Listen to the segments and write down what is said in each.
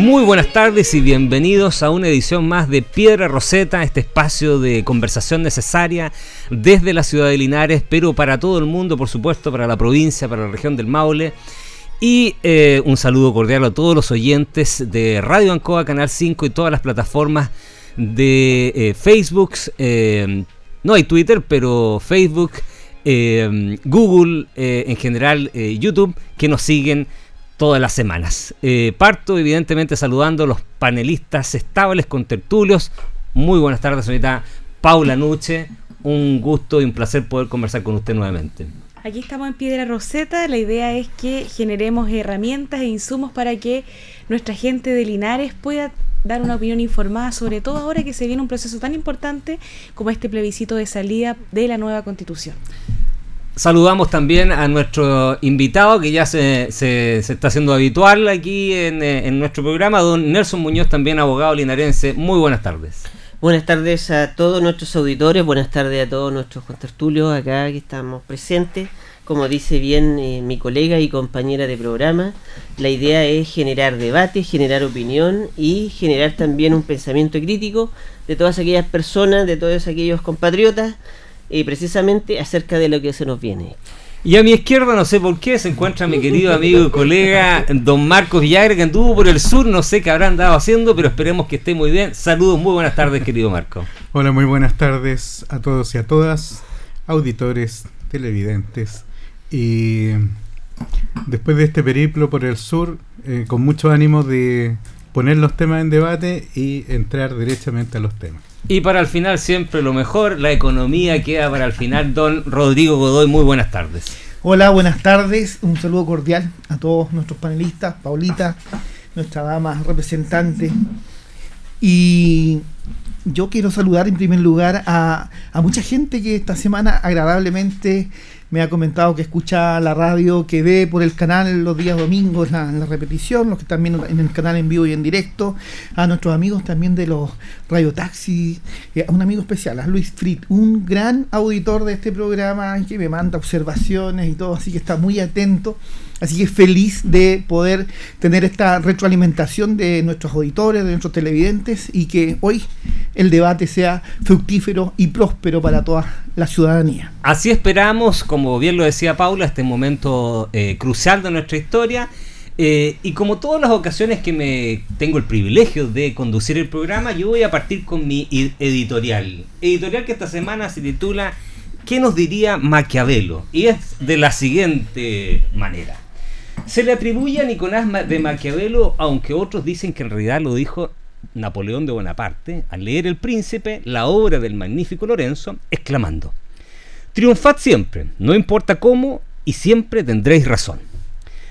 Muy buenas tardes y bienvenidos a una edición más de Piedra Roseta, este espacio de conversación necesaria desde la ciudad de Linares, pero para todo el mundo, por supuesto, para la provincia, para la región del Maule. Y eh, un saludo cordial a todos los oyentes de Radio Ancoa, Canal 5 y todas las plataformas de eh, Facebook. Eh, no hay Twitter, pero Facebook, Google, en general YouTube, que nos siguen todas las semanas. Eh, parto evidentemente saludando a los panelistas estables con tertulios. Muy buenas tardes, señorita Paula Nuche. Un gusto y un placer poder conversar con usted nuevamente. Aquí estamos en Piedra Roseta. La idea es que generemos herramientas e insumos para que nuestra gente de Linares pueda dar una opinión informada, sobre todo ahora que se viene un proceso tan importante como este plebiscito de salida de la nueva constitución. Saludamos también a nuestro invitado que ya se, se, está haciendo habitual aquí en, eh, en, nuestro programa, don Nelson Muñoz, también abogado linarense. Muy buenas tardes. Buenas tardes a todos nuestros auditores, buenas tardes a todos nuestros contertulios acá que estamos presentes. Como dice bien eh, mi colega y compañera de programa, la idea es generar debate, generar opinión y generar también un pensamiento crítico de todas aquellas personas, de todos aquellos compatriotas y precisamente acerca de lo que se nos viene. Y a mi izquierda, no sé por qué, se encuentra mi querido amigo y colega don Marcos Villagra, que anduvo por el sur, no sé qué habrá andado haciendo, pero esperemos que esté muy bien. Saludos, muy buenas tardes, querido Marco. Hola, muy buenas tardes a todos y a todas, auditores, televidentes. Y después de este periplo por el sur, eh, con mucho ánimo de poner los temas en debate y entrar directamente a los temas. Y para el final siempre lo mejor, la economía queda para el final. Don Rodrigo Godoy, muy buenas tardes. Hola, buenas tardes. Un saludo cordial a todos nuestros panelistas, Paulita, nuestra dama representante. Y yo quiero saludar en primer lugar a, a mucha gente que esta semana agradablemente me ha comentado que escucha la radio, que ve por el canal los días domingos la, la repetición, los que también en el canal en vivo y en directo, a nuestros amigos también de los radiotaxis, eh, a un amigo especial, a Luis Frit, un gran auditor de este programa que me manda observaciones y todo, así que está muy atento. Así que feliz de poder tener esta retroalimentación de nuestros auditores, de nuestros televidentes y que hoy el debate sea fructífero y próspero para toda la ciudadanía. Así esperamos, como bien lo decía Paula, este momento eh, crucial de nuestra historia. Eh, y como todas las ocasiones que me tengo el privilegio de conducir el programa, yo voy a partir con mi editorial. Editorial que esta semana se titula ¿Qué nos diría Maquiavelo? Y es de la siguiente manera. Se le atribuye a Nicolás de Maquiavelo, aunque otros dicen que en realidad lo dijo Napoleón de Bonaparte al leer El Príncipe, la obra del magnífico Lorenzo, exclamando, Triunfad siempre, no importa cómo, y siempre tendréis razón.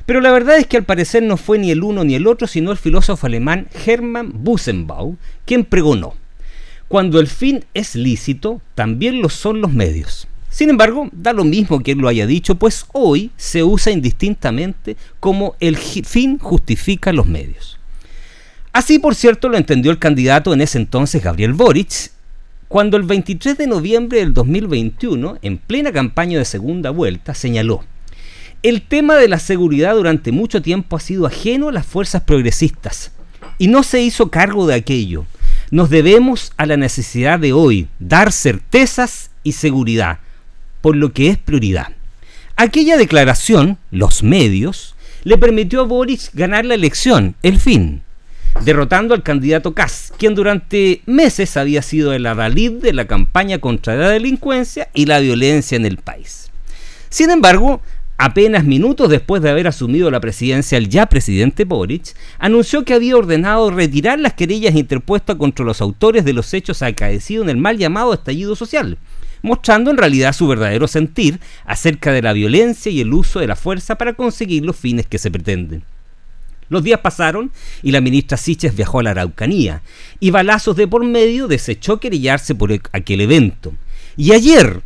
Pero la verdad es que al parecer no fue ni el uno ni el otro, sino el filósofo alemán Hermann Busenbaum quien pregonó, cuando el fin es lícito, también lo son los medios. Sin embargo, da lo mismo que él lo haya dicho, pues hoy se usa indistintamente como el fin justifica los medios. Así, por cierto, lo entendió el candidato en ese entonces, Gabriel Boric, cuando el 23 de noviembre del 2021, en plena campaña de segunda vuelta, señaló, el tema de la seguridad durante mucho tiempo ha sido ajeno a las fuerzas progresistas y no se hizo cargo de aquello. Nos debemos a la necesidad de hoy dar certezas y seguridad por lo que es prioridad. Aquella declaración, los medios, le permitió a Boris ganar la elección, el fin, derrotando al candidato Kass, quien durante meses había sido el adalid de la campaña contra la delincuencia y la violencia en el país. Sin embargo, apenas minutos después de haber asumido la presidencia, el ya presidente Boric anunció que había ordenado retirar las querellas interpuestas contra los autores de los hechos acaecidos en el mal llamado estallido social, mostrando en realidad su verdadero sentir acerca de la violencia y el uso de la fuerza para conseguir los fines que se pretenden. Los días pasaron y la ministra Siches viajó a la Araucanía y balazos de por medio desechó querellarse por aquel evento. Y ayer,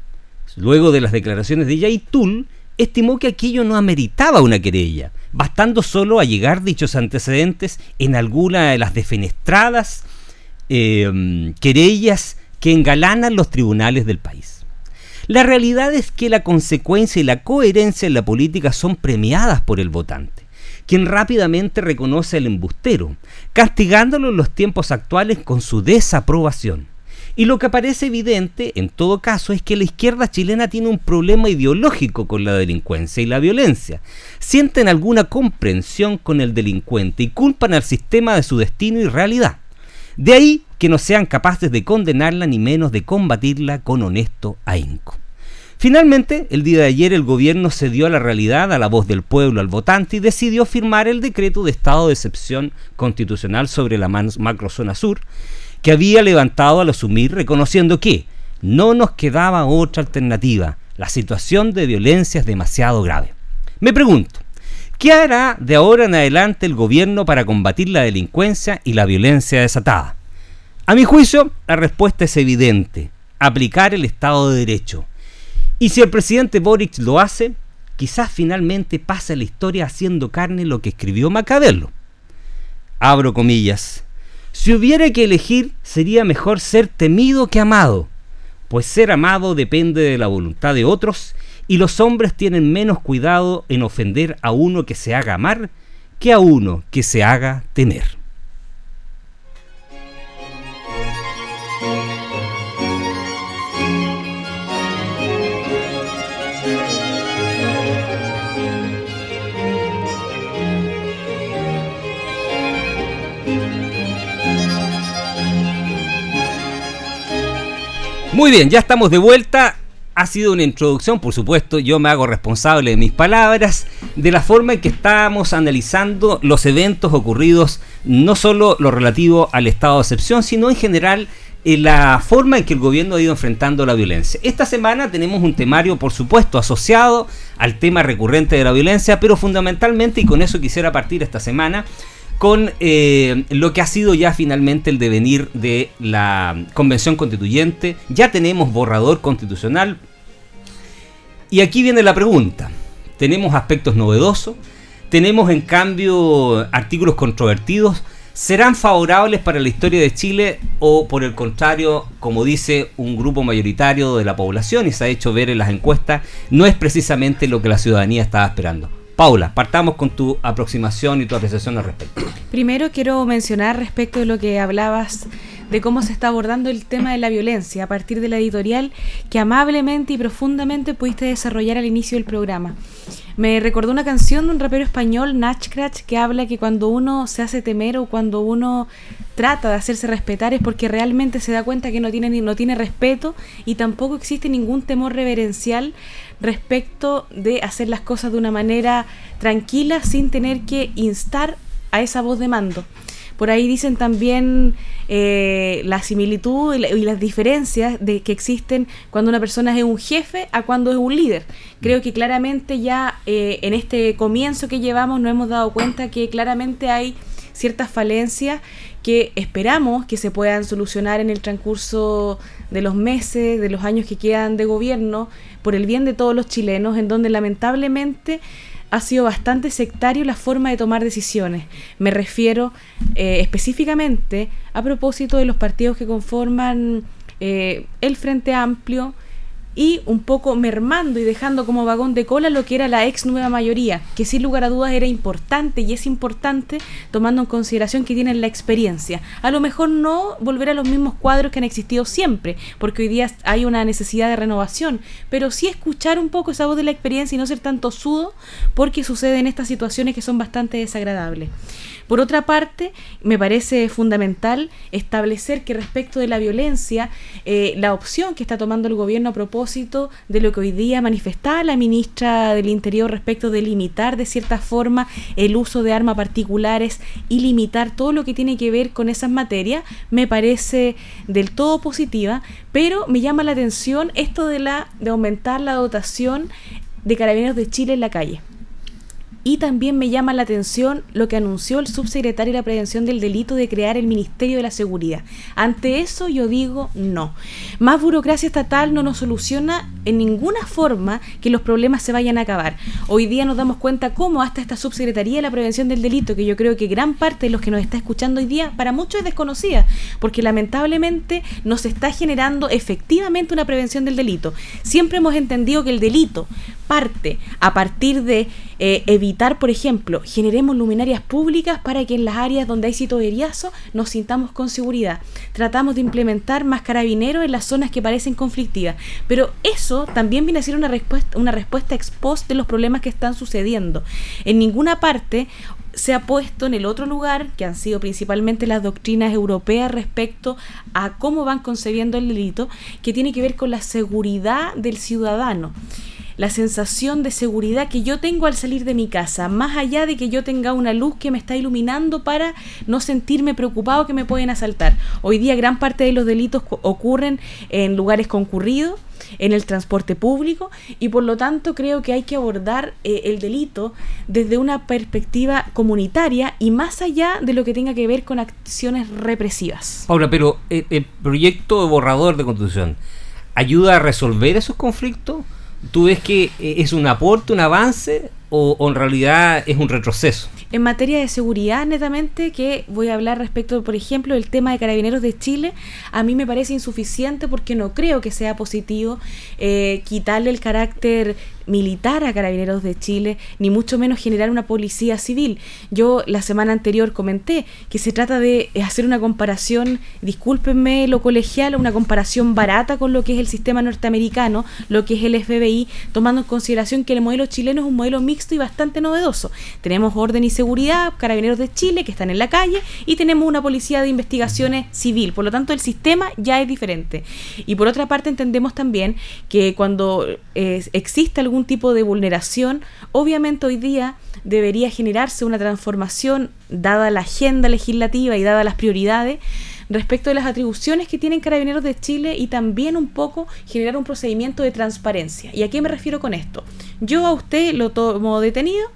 luego de las declaraciones de Yaitul, estimó que aquello no ameritaba una querella, bastando solo a llegar dichos antecedentes en alguna de las defenestradas eh, querellas que engalanan los tribunales del país. La realidad es que la consecuencia y la coherencia en la política son premiadas por el votante, quien rápidamente reconoce al embustero, castigándolo en los tiempos actuales con su desaprobación. Y lo que parece evidente, en todo caso, es que la izquierda chilena tiene un problema ideológico con la delincuencia y la violencia. Sienten alguna comprensión con el delincuente y culpan al sistema de su destino y realidad. De ahí que no sean capaces de condenarla ni menos de combatirla con honesto ahínco. Finalmente, el día de ayer el gobierno cedió a la realidad, a la voz del pueblo, al votante y decidió firmar el decreto de estado de excepción constitucional sobre la macrozona sur, que había levantado al asumir reconociendo que no nos quedaba otra alternativa. La situación de violencia es demasiado grave. Me pregunto, ¿qué hará de ahora en adelante el gobierno para combatir la delincuencia y la violencia desatada? A mi juicio, la respuesta es evidente, aplicar el Estado de Derecho. Y si el presidente Boric lo hace, quizás finalmente pase la historia haciendo carne lo que escribió Macabello. Abro comillas. Si hubiera que elegir, sería mejor ser temido que amado, pues ser amado depende de la voluntad de otros y los hombres tienen menos cuidado en ofender a uno que se haga amar que a uno que se haga temer. Muy bien, ya estamos de vuelta. Ha sido una introducción, por supuesto, yo me hago responsable de mis palabras, de la forma en que estamos analizando los eventos ocurridos, no solo lo relativo al estado de excepción, sino en general en la forma en que el gobierno ha ido enfrentando la violencia. Esta semana tenemos un temario, por supuesto, asociado al tema recurrente de la violencia, pero fundamentalmente, y con eso quisiera partir esta semana, con eh, lo que ha sido ya finalmente el devenir de la Convención Constituyente. Ya tenemos borrador constitucional. Y aquí viene la pregunta. Tenemos aspectos novedosos, tenemos en cambio artículos controvertidos. ¿Serán favorables para la historia de Chile o por el contrario, como dice un grupo mayoritario de la población y se ha hecho ver en las encuestas, no es precisamente lo que la ciudadanía estaba esperando? Paula, partamos con tu aproximación y tu apreciación al respecto. Primero quiero mencionar respecto de lo que hablabas de cómo se está abordando el tema de la violencia a partir de la editorial que amablemente y profundamente pudiste desarrollar al inicio del programa. Me recordó una canción de un rapero español, Natchcratch, que habla que cuando uno se hace temer o cuando uno trata de hacerse respetar es porque realmente se da cuenta que no tiene, no tiene respeto y tampoco existe ningún temor reverencial respecto de hacer las cosas de una manera tranquila sin tener que instar a esa voz de mando. Por ahí dicen también eh, la similitud y, las diferencias de que existen cuando una persona es un jefe a cuando es un líder. Creo que claramente ya eh, en este comienzo que llevamos nos hemos dado cuenta que claramente hay ciertas falencias que esperamos que se puedan solucionar en el transcurso de los meses, de los años que quedan de gobierno, por el bien de todos los chilenos, en donde lamentablemente ha sido bastante sectario la forma de tomar decisiones. Me refiero eh, específicamente a propósito de los partidos que conforman eh, el Frente Amplio, y un poco mermando y dejando como vagón de cola lo que era la ex nueva mayoría, que sin lugar a dudas era importante y es importante tomando en consideración que tienen la experiencia. A lo mejor no volver a los mismos cuadros que han existido siempre, porque hoy día hay una necesidad de renovación, pero sí escuchar un poco esa voz de la experiencia y no ser tanto sudo, porque suceden estas situaciones que son bastante desagradables. Por otra parte, me parece fundamental establecer que respecto de la violencia, eh, la opción que está tomando el gobierno a propósito de lo que hoy día manifestaba la ministra del Interior respecto de limitar de cierta forma el uso de armas particulares y limitar todo lo que tiene que ver con esas materias, me parece del todo positiva, pero me llama la atención esto de la de aumentar la dotación de carabineros de Chile en la calle. Y también me llama la atención lo que anunció el subsecretario de la Prevención del Delito de crear el Ministerio de la Seguridad. Ante eso yo digo no. Más burocracia estatal no nos soluciona en ninguna forma que los problemas se vayan a acabar. Hoy día nos damos cuenta cómo hasta esta subsecretaría de la Prevención del Delito, que yo creo que gran parte de los que nos está escuchando hoy día, para muchos es desconocida, porque lamentablemente nos está generando efectivamente una prevención del delito. Siempre hemos entendido que el delito parte a partir de eh, evitar, por ejemplo, generemos luminarias públicas para que en las áreas donde hay sitio veriazo nos sintamos con seguridad. Tratamos de implementar más carabineros en las zonas que parecen conflictivas. Pero eso también viene a ser una respuesta, una respuesta ex post de los problemas que están sucediendo. En ninguna parte se ha puesto en el otro lugar, que han sido principalmente las doctrinas europeas respecto a cómo van concebiendo el delito, que tiene que ver con la seguridad del ciudadano la sensación de seguridad que yo tengo al salir de mi casa, más allá de que yo tenga una luz que me está iluminando para no sentirme preocupado que me pueden asaltar. Hoy día gran parte de los delitos ocurren en lugares concurridos, en el transporte público y por lo tanto creo que hay que abordar eh, el delito desde una perspectiva comunitaria y más allá de lo que tenga que ver con acciones represivas. Ahora, pero eh, el proyecto borrador de constitución ayuda a resolver esos conflictos ¿Tú ves que eh, es un aporte, un avance o, en realidad es un retroceso? En materia de seguridad, netamente, que voy a hablar respecto, por ejemplo, del tema de carabineros de Chile, a mí me parece insuficiente porque no creo que sea positivo eh, quitarle el carácter militar a Carabineros de Chile, ni mucho menos generar una policía civil. Yo la semana anterior comenté que se trata de hacer una comparación, discúlpenme lo colegial, una comparación barata con lo que es el sistema norteamericano, lo que es el FBI, tomando en consideración que el modelo chileno es un modelo mixto y bastante novedoso. Tenemos orden y seguridad, Carabineros de Chile que están en la calle y tenemos una policía de investigaciones civil. Por lo tanto, el sistema ya es diferente. Y por otra parte, entendemos también que cuando eh, existe algún tipo de vulneración, obviamente hoy día debería generarse una transformación dada la agenda legislativa y dada las prioridades respecto de las atribuciones que tienen carabineros de Chile y también un poco generar un procedimiento de transparencia. ¿Y a qué me refiero con esto? Yo a usted lo tomo detenido,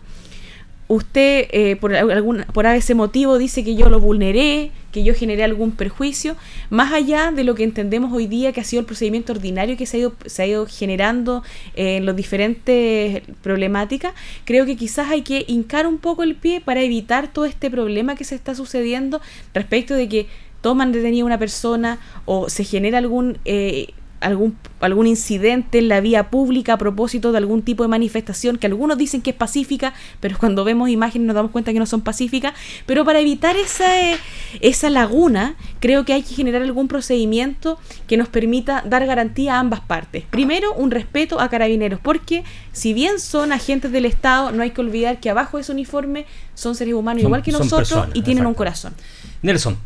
usted eh, por, algún, por ese motivo dice que yo lo vulneré, que yo generé algún perjuicio, más allá de lo que entendemos hoy día que ha sido el procedimiento ordinario que se ha ido, se ha ido generando en las diferentes problemáticas, creo que quizás hay que hincar un poco el pie para evitar todo este problema que se está sucediendo respecto de que toman detenida una persona o se genera algún... Eh, algún, algún incidente en la vía pública a propósito de algún tipo de manifestación que algunos dicen que es pacífica, pero cuando vemos imágenes nos damos cuenta que no son pacíficas. Pero para evitar esa, esa laguna, creo que hay que generar algún procedimiento que nos permita dar garantía a ambas partes. Primero, un respeto a carabineros, porque si bien son agentes del Estado, no hay que olvidar que abajo de su uniforme son seres humanos igual que nosotros y tienen un corazón. Nelson,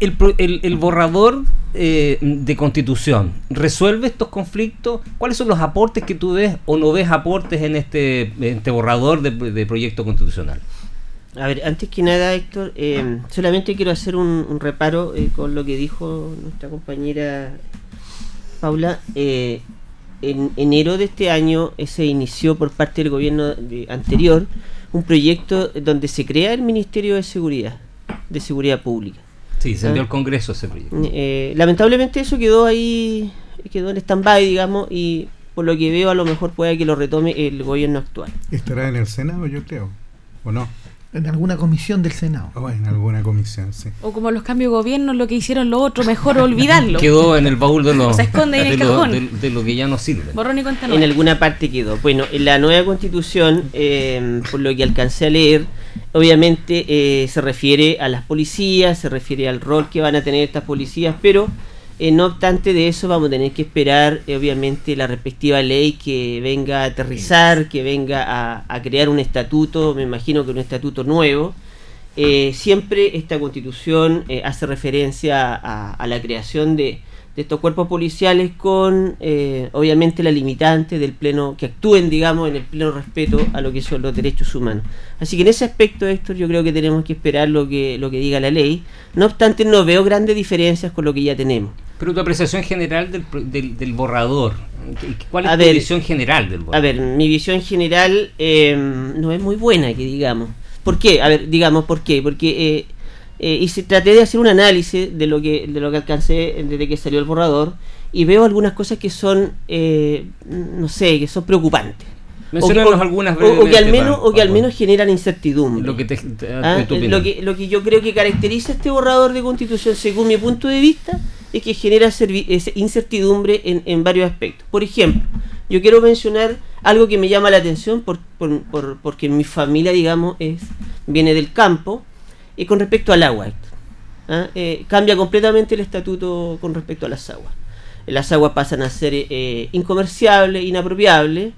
el, borrador eh, de constitución resuelve estos conflictos? ¿Cuáles son los aportes que tú ves o no ves aportes en este, este borrador de, proyecto constitucional? A ver, antes que nada, Héctor, eh, solamente quiero hacer un, reparo eh, con lo que dijo nuestra compañera Paula. en enero de este año se inició por parte del gobierno anterior un proyecto donde se crea el Ministerio de Seguridad, de Seguridad Pública. Sí, se envió al Congreso ese proyecto. Eh, lamentablemente eso quedó ahí, quedó en stand-by, digamos, y por lo que veo a lo mejor puede que lo retome el gobierno actual. ¿Estará en el Senado, yo creo? ¿O no? En alguna comisión del Senado. O en alguna comisión, sí. O como los cambios de gobierno, lo que hicieron lo otro, mejor olvidarlo. Quedó en el baúl de los. Se esconde en el cajón. de, lo que ya no sirve. Borrón y cuenta En alguna parte quedó. Bueno, en la nueva constitución, eh, por lo que alcancé a leer, obviamente eh, se refiere a las policías, se refiere al rol que van a tener estas policías, pero eh, no obstante de eso vamos a tener que esperar eh, obviamente la respectiva ley que venga a aterrizar, que venga a, crear un estatuto, me imagino que un estatuto nuevo. siempre esta constitución hace referencia a la creación de, de estos cuerpos policiales con eh, obviamente la limitante del pleno, que actúen digamos en el pleno respeto a lo que son los derechos humanos. Así que en ese aspecto, Héctor, yo creo que tenemos que esperar lo que, lo que diga la ley. No obstante, no veo grandes diferencias con lo que ya tenemos. Pero tu apreciación general del, del, del borrador, ¿cuál es A tu ver, visión general del borrador? A ver, mi visión general eh, no es muy buena, que digamos. ¿Por qué? A ver, digamos, ¿por qué? Porque eh, eh, y traté de hacer un análisis de lo que de lo que alcancé desde que salió el borrador y veo algunas cosas que son, eh, no sé, que son preocupantes. O que- o- algunas o- que al menos o que al menos generan incertidumbre. Lo que te, te- Ah, lo, que, lo que yo creo que caracteriza este borrador de constitución, según mi punto de vista, es que genera incertidumbre en, en varios aspectos. Por ejemplo, yo quiero mencionar algo que me llama la atención por, por- por- porque mi familia, digamos, es viene del campo, y con respecto al agua. ¿Ah? Eh, cambia completamente el estatuto con respecto a las aguas. Las aguas pasan a ser eh, incomerciables, inapropiables.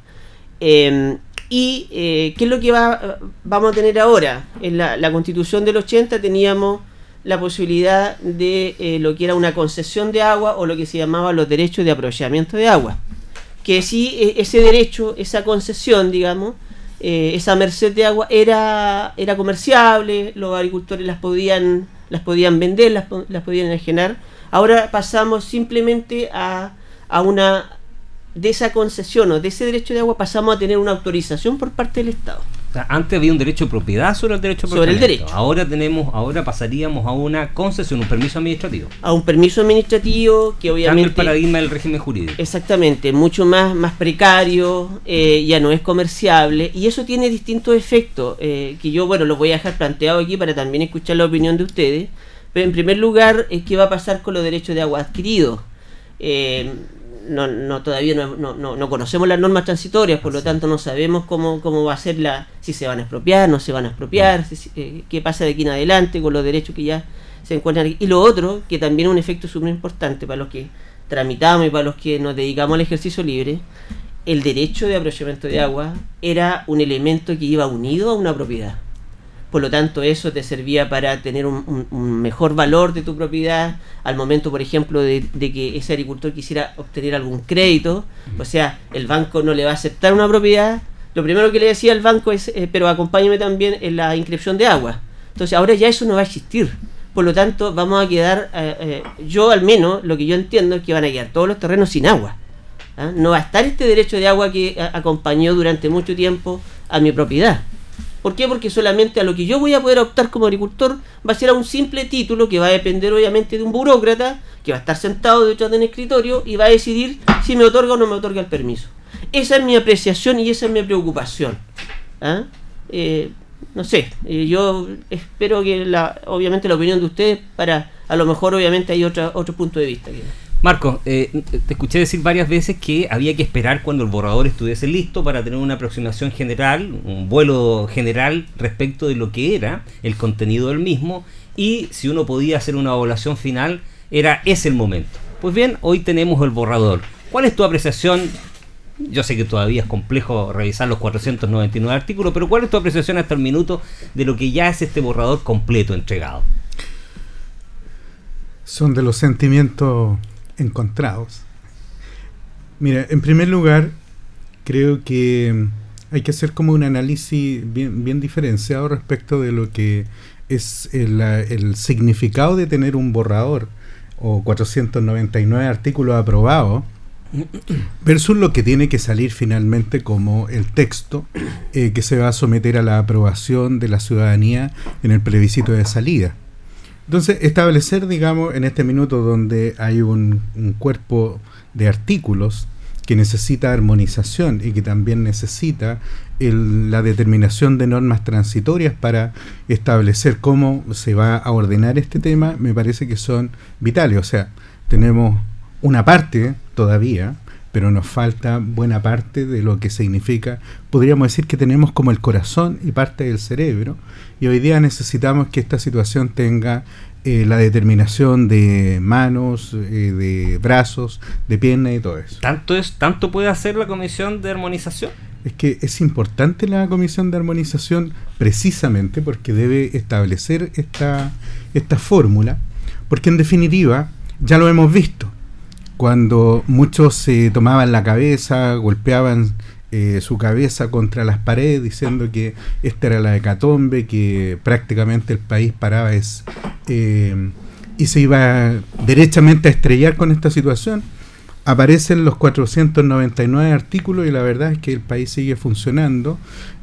eh, y eh, qué es lo que va, vamos a tener ahora. En la, la constitución del 80 teníamos la posibilidad de eh, lo que era una concesión de agua o lo que se llamaba los derechos de aprovechamiento de agua. Que sí, eh, ese derecho, esa concesión, digamos, eh, esa merced de agua era, era comerciable, los agricultores las podían, las podían vender, las, las podían enajenar. Ahora pasamos simplemente a, a una de esa concesión o de ese derecho de agua pasamos a tener una autorización por parte del Estado. Sea, antes había un derecho de propiedad sobre el derecho de Sobre el derecho. Ahora tenemos, ahora pasaríamos a una concesión, un permiso administrativo. A un permiso administrativo que Cambia el obviamente paradigma del régimen jurídico. Exactamente, mucho más, más precario, eh, ya no es comerciable y eso tiene distintos efectos eh, que yo, bueno, los voy a dejar planteado aquí para también escuchar la opinión de ustedes. Pero en primer lugar, eh, ¿qué va a pasar con los derechos de agua adquiridos? Eh, no, no, todavía no, no, no- no conocemos las normas transitorias, por lo tanto no sabemos cómo, cómo va a ser la, si se van a expropiar, no se van a expropiar, si- si- eh, qué pasa de aquí en adelante con los derechos que ya se encuentran aquí. Y lo otro, que también es un efecto súper importante para los que tramitamos y para los que nos dedicamos al ejercicio libre, el derecho de aprovechamiento de agua era un elemento que iba unido a una propiedad. Por lo tanto, eso te servía para tener un, un- un mejor valor de tu propiedad al momento, por ejemplo, de, de que ese agricultor quisiera obtener algún crédito. O sea, el banco no le va a aceptar una propiedad. Lo primero que le decía al banco es, eh, pero acompáñame también en la inscripción de agua. Entonces, ahora ya eso no va a existir. Por lo tanto, vamos a quedar, eh, eh, yo al menos, lo que yo entiendo es que van a quedar todos los terrenos sin agua. ¿ah? No va a estar este derecho de agua que acompañó durante mucho tiempo a mi propiedad. ¿Por qué? Porque solamente a lo que yo voy a poder optar como agricultor va a ser a un simple título que va a depender obviamente de un burócrata que va a estar sentado detrás de un escritorio y va a decidir si me otorga o no me otorga el permiso. Esa es mi apreciación y esa es mi preocupación. ¿ah? Eh, no sé, eh, yo espero que la, obviamente la opinión de ustedes para a lo mejor obviamente hay otra, otro punto de vista. que- Marco, eh, te escuché decir varias veces que había que esperar cuando el borrador estuviese listo para tener una aproximación general, un vuelo general respecto de lo que era el contenido del mismo y si uno podía hacer una evaluación final, era ese el momento. Pues bien, hoy tenemos el borrador. ¿Cuál es tu apreciación? Yo sé que todavía es complejo revisar los 499 artículos, pero ¿cuál es tu apreciación hasta el minuto de lo que ya es este borrador completo entregado? son de los sentimientos encontrados. Mira, en primer lugar, creo que hay que hacer como un análisis bien, diferenciado respecto de lo que es el, el significado de tener un borrador o 499 artículos aprobados versus lo que tiene que salir finalmente como el texto eh, que se va a someter a la aprobación de la ciudadanía en el plebiscito de salida. Entonces, establecer, digamos, en este minuto donde hay un, un cuerpo de artículos que necesita armonización y que también necesita el- la determinación de normas transitorias para establecer cómo se va a ordenar este tema, me parece que son vitales. O sea, tenemos una parte todavía, pero nos falta buena parte de lo que significa, podríamos decir que tenemos como el corazón y parte del cerebro, y hoy día necesitamos que esta situación tenga eh, la determinación de manos, eh, de brazos, de piernas y todo eso. ¿Tanto, es, ¿Tanto puede hacer la comisión de armonización? Es que es importante la comisión de armonización precisamente porque debe establecer esta, esta fórmula, porque en definitiva ya lo hemos visto. Cuando muchos se tomaban la cabeza, golpeaban eh, su cabeza contra las paredes diciendo que esta era la hecatombe, que prácticamente el país paraba es, eh, y se iba derechamente a estrellar con esta situación, aparecen los 499 artículos y la verdad es que el país sigue funcionando.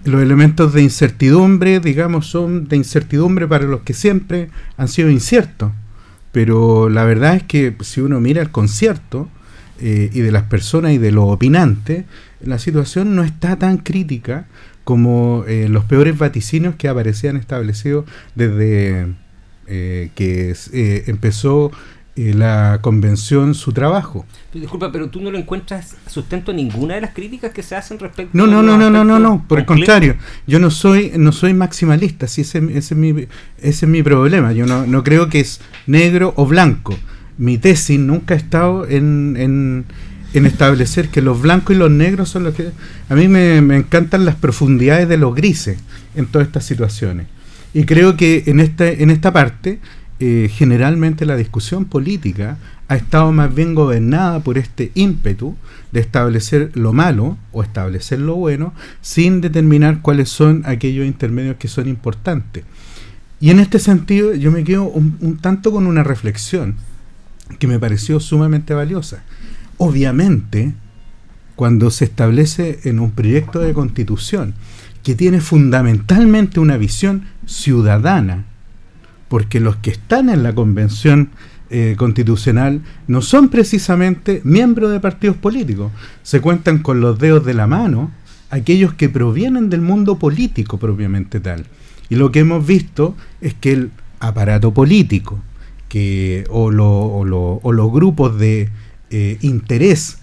Los elementos de incertidumbre, digamos, son de incertidumbre para los que siempre han sido inciertos. Pero la verdad es que si uno mira el concierto eh, y de las personas y de los opinantes, la situación no está tan crítica como eh, los peores vaticinios que aparecían establecidos desde eh, que empezó la convención su trabajo. Disculpa, pero tú no lo encuentras sustento a ninguna de las críticas que se hacen respecto no, no, no, no, no, no, no, por el contrario, yo no soy, no soy maximalista, si ese, ese, es mi, ese es mi problema, yo no, no creo que es negro o blanco. Mi tesis nunca ha estado en, en, en establecer que los blancos y los negros son los que... A mí me, me encantan las profundidades de los grises en todas estas situaciones. Y creo que en esta, en esta parte eh, generalmente la discusión política ha estado más bien gobernada por este ímpetu de establecer lo malo o establecer lo bueno sin determinar cuáles son aquellos intermedios que son importantes. Y en este sentido yo me quedo un, tanto con una reflexión que me pareció sumamente valiosa. Obviamente, cuando se establece en un proyecto de constitución que tiene fundamentalmente una visión ciudadana, porque los que están en la convención eh, constitucional no son precisamente miembros de partidos políticos, se cuentan con los dedos de la mano aquellos que provienen del mundo político propiamente tal. Y lo que hemos visto es que el aparato político que, o, los grupos de eh, interés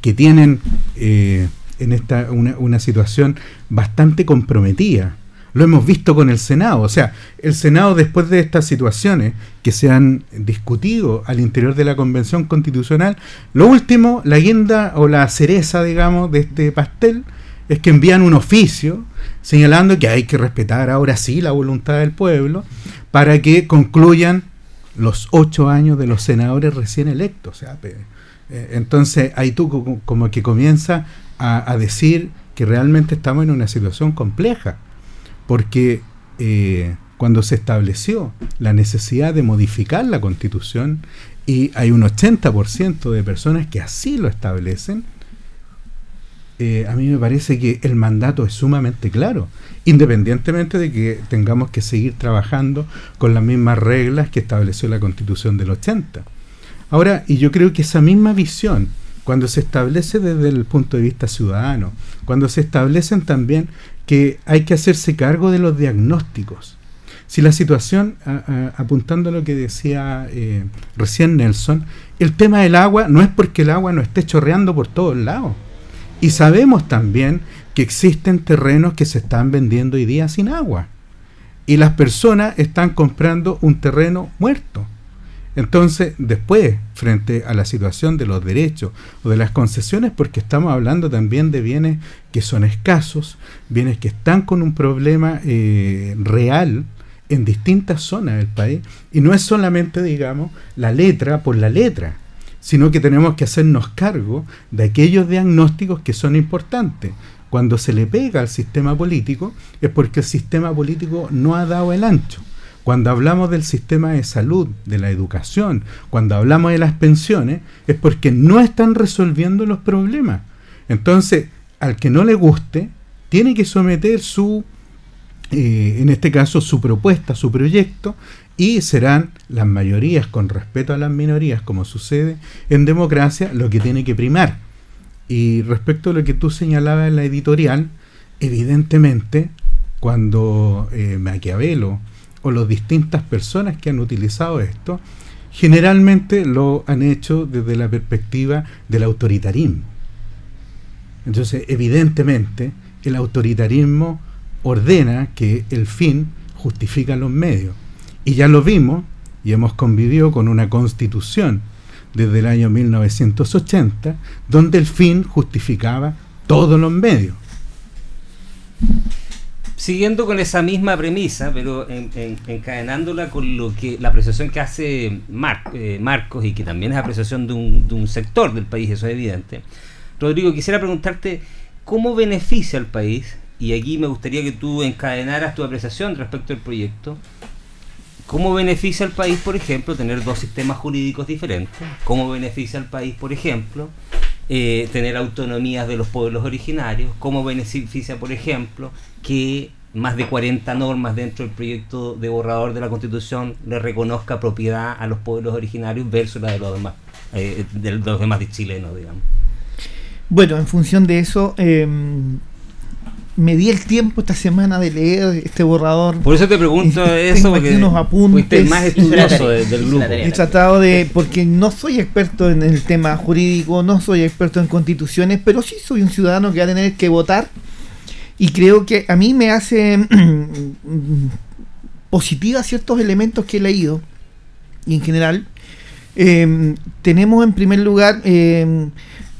que tienen eh, en esta una, una situación bastante comprometida lo hemos visto con el Senado. O sea, el Senado después de estas situaciones que se han discutido al interior de la Convención Constitucional, lo último, la guinda o la cereza, digamos, de este pastel, es que envían un oficio señalando que hay que respetar ahora sí la voluntad del pueblo para que concluyan los ocho años de los senadores recién electos. Eh, entonces ahí tú como que comienza a decir que realmente estamos en una situación compleja porque eh, cuando se estableció la necesidad de modificar la constitución, y hay un 80% de personas que así lo establecen, eh, a mí me parece que el mandato es sumamente claro, independientemente de que tengamos que seguir trabajando con las mismas reglas que estableció la constitución del 80. Ahora, y yo creo que esa misma visión, cuando se establece desde el punto de vista ciudadano, cuando se establecen también que hay que hacerse cargo de los diagnósticos. Si la situación, apuntando a lo que decía eh, recién Nelson, el tema del agua no es porque el agua no esté chorreando por todos lados. Y sabemos también que existen terrenos que se están vendiendo hoy día sin agua. Y las personas están comprando un terreno muerto. Entonces, después, frente a la situación de los derechos o de las concesiones, porque estamos hablando también de bienes que son escasos, bienes que están con un problema eh, real en distintas zonas del país, y no es solamente, digamos, la letra por la letra, sino que tenemos que hacernos cargo de aquellos diagnósticos que son importantes. Cuando se le pega al sistema político es porque el sistema político no ha dado el ancho cuando hablamos del sistema de salud, de la educación, cuando hablamos de las pensiones, es porque no están resolviendo los problemas. Entonces, al que no le guste, tiene que someter su, eh, en este caso, su propuesta, su proyecto, y serán las mayorías con respeto a las minorías, como sucede en democracia, lo que tiene que primar. Y respecto a lo que tú señalabas en la editorial, evidentemente, cuando eh, Maquiavelo o las distintas personas que han utilizado esto, generalmente lo han hecho desde la perspectiva del autoritarismo. Entonces, evidentemente, el autoritarismo ordena que el fin justifica los medios. Y ya lo vimos y hemos convivido con una constitución desde el año 1980, donde el fin justificaba todos los medios siguiendo con esa misma premisa, pero encadenándola con lo que la apreciación que hace eh, Marcos y que también es apreciación de un, de un sector del país, eso es evidente. Rodrigo, quisiera preguntarte cómo beneficia al país, y aquí me gustaría que tú encadenaras tu apreciación respecto al proyecto, ¿Cómo beneficia al país, por ejemplo, tener dos sistemas jurídicos diferentes? ¿Cómo beneficia al país, por ejemplo, eh, tener autonomías de los pueblos originarios? ¿Cómo beneficia, por ejemplo, que más de 40 normas dentro del proyecto de borrador de la Constitución le reconozca propiedad a los pueblos originarios versus la de los demás, eh, de los demás de chilenos, digamos? Bueno, en función de eso, eh, me di el tiempo esta semana de leer este borrador. Por eso te pregunto eso, porque unos apuntes. más estudioso del grupo. He tratado de, porque no soy experto en el tema jurídico, no soy experto en constituciones, pero sí soy un ciudadano que va a tener que votar. Y creo que a mí me hace positiva ciertos elementos que he leído. Y en general, eh, tenemos en primer lugar eh,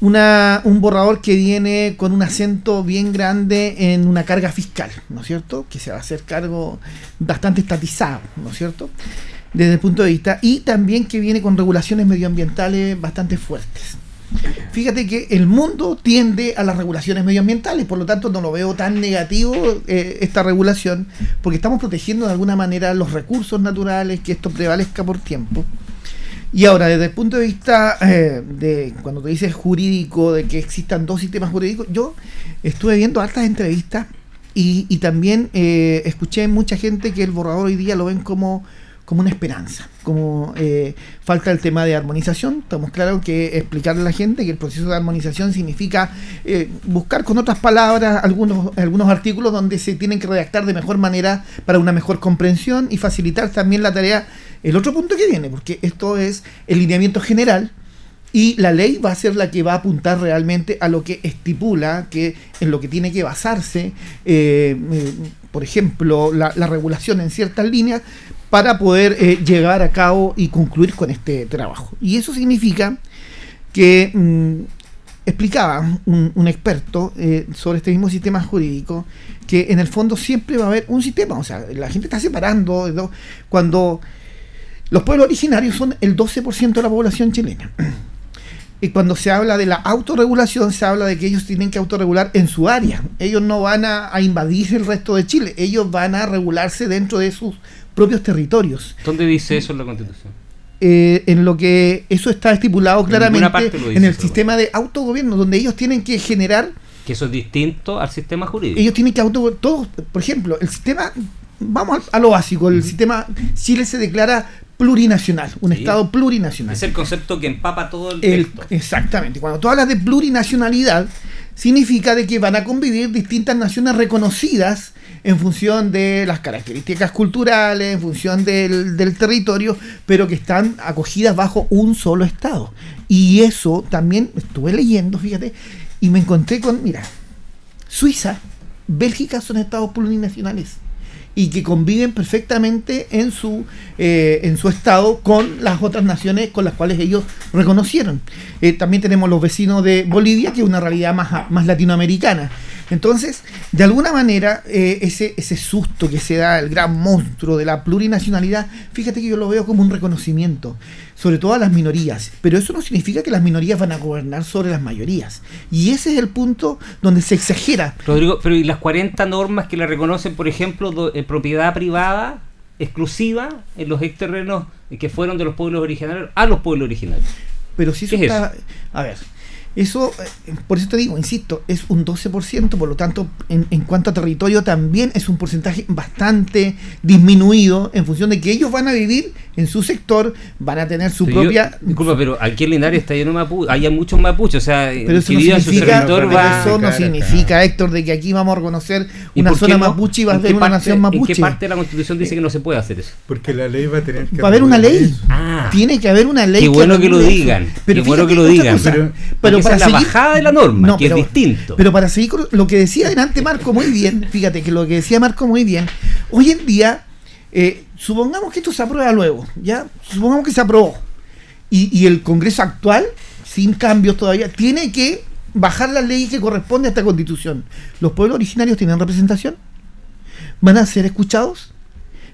una, un borrador que viene con un acento bien grande en una carga fiscal, ¿no es cierto? Que se va a hacer cargo bastante estatizado, ¿no es cierto? Desde el punto de vista, y también que viene con regulaciones medioambientales bastante fuertes. Fíjate que el mundo tiende a las regulaciones medioambientales, por lo tanto no lo veo tan negativo eh, esta regulación, porque estamos protegiendo de alguna manera los recursos naturales, que esto prevalezca por tiempo. Y ahora, desde el punto de vista eh, de cuando te dices jurídico, de que existan dos sistemas jurídicos, yo estuve viendo altas entrevistas y, y también eh, escuché mucha gente que el borrador hoy día lo ven como, como una esperanza, como eh, falta el tema de armonización. Estamos claros que explicarle a la gente que el proceso de armonización significa buscar con otras palabras algunos, algunos artículos donde se tienen que redactar de mejor manera para una mejor comprensión y facilitar también la tarea el otro punto que viene, porque esto es el lineamiento general y la ley va a ser la que va a apuntar realmente a lo que estipula, que en lo que tiene que basarse, eh, eh, por ejemplo, la, regulación en ciertas líneas para poder eh, llegar a cabo y concluir con este trabajo. Y eso significa que mm, explicaba un, experto sobre este mismo sistema jurídico que en el fondo siempre va a haber un sistema, o sea, la gente está separando cuando los pueblos originarios son el 12% de la población chilena. Y cuando se habla de la autorregulación, se habla de que ellos tienen que autorregular en su área. Ellos no van a, invadir el resto de Chile, ellos van a regularse dentro de sus propios territorios. ¿Dónde dice eso en la Constitución? Eh, en lo que eso está estipulado claramente en, el sistema de autogobierno, donde ellos tienen que generar... Que eso es distinto al sistema jurídico. Ellos tienen que auto... Todos, por ejemplo, el sistema... Vamos a, lo básico, el sistema Chile se declara plurinacional, un Estado plurinacional. Es el concepto que empapa todo el, el texto. Exactamente. Cuando tú hablas de plurinacionalidad, significa de que van a convivir distintas naciones reconocidas en función de las características culturales, en función del, del, territorio, pero que están acogidas bajo un solo Estado. Y eso también estuve leyendo, fíjate, y me encontré con, mira, Suiza, Bélgica son estados plurinacionales y que conviven perfectamente en su, eh, en su estado con las otras naciones con las cuales ellos reconocieron. Eh, también tenemos los vecinos de Bolivia, que es una realidad más, más latinoamericana. Entonces, de alguna manera, eh, ese, ese susto que se da, el gran monstruo de la plurinacionalidad, fíjate que yo lo veo como un reconocimiento, sobre todo a las minorías. Pero eso no significa que las minorías van a gobernar sobre las mayorías. Y ese es el punto donde se exagera. Rodrigo, pero ¿y las 40 normas que le reconocen, por ejemplo, de, propiedad privada exclusiva en los terrenos que fueron de los pueblos originarios a los pueblos originarios? Pero si eso está... A ver, eso, eh, por eso te digo, insisto, es un 12%, por lo tanto, en, en, cuanto a territorio también es un porcentaje bastante disminuido en función de que ellos van a vivir en su sector, van a tener su propia... disculpa, pero aquí en Linares está lleno de mapuche, hay muchos mapuches, o sea, pero eso no significa, eso no significa Héctor, de que aquí vamos a reconocer una zona mapuche y va a haber una nación mapuche. ¿En qué parte de la Constitución dice que no se puede hacer eso? Porque la ley va a tener que... Va a haber una ley. Ah, Tiene que haber una ley. Qué bueno que, lo digan. Pero qué bueno que lo digan. pero para la bajada de la norma, que es distinto. Pero para seguir con lo que decía delante Marco muy bien, fíjate que lo que decía Marco muy bien, hoy en día, eh, supongamos que esto se aprueba luego, ¿ya? Supongamos que se aprobó. Y, el Congreso actual, sin cambios todavía, tiene que bajar la ley que corresponde a esta constitución. ¿Los pueblos originarios tienen representación? ¿Van a ser escuchados?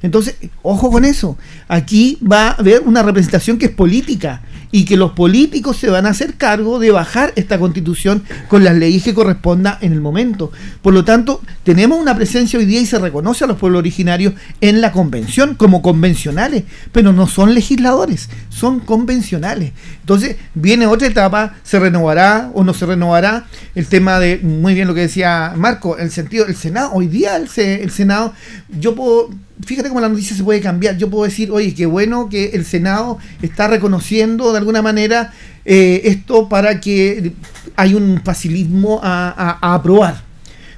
Entonces, ojo con eso. Aquí va a haber una representación que es política y que los políticos se van a hacer cargo de bajar esta constitución con las leyes que corresponda en el momento. Por lo tanto, tenemos una presencia hoy día y se reconoce a los pueblos originarios en la convención como convencionales, pero no son legisladores, son convencionales. Entonces, viene otra etapa, se renovará o no se renovará el tema de, muy bien lo que decía Marco, el sentido del Senado. Hoy día el, el Senado, yo puedo fíjate cómo la noticia se puede cambiar. Yo puedo decir, oye, qué bueno que el Senado está reconociendo de alguna manera eh, esto para que hay un facilismo a, aprobar.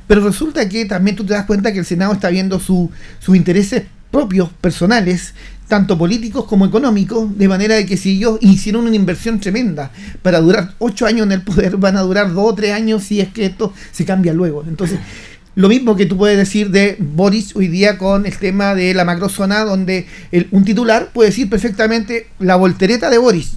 Pero resulta que también tú te das cuenta que el Senado está viendo sus intereses propios, personales, tanto políticos como económicos, de manera de que si ellos hicieron una inversión tremenda para durar ocho años en el poder, van a durar dos o tres años si es que esto se cambia luego. Entonces, lo mismo que tú puedes decir de Boris hoy día con el tema de la macrozona, donde un titular puede decir perfectamente la voltereta de Boris.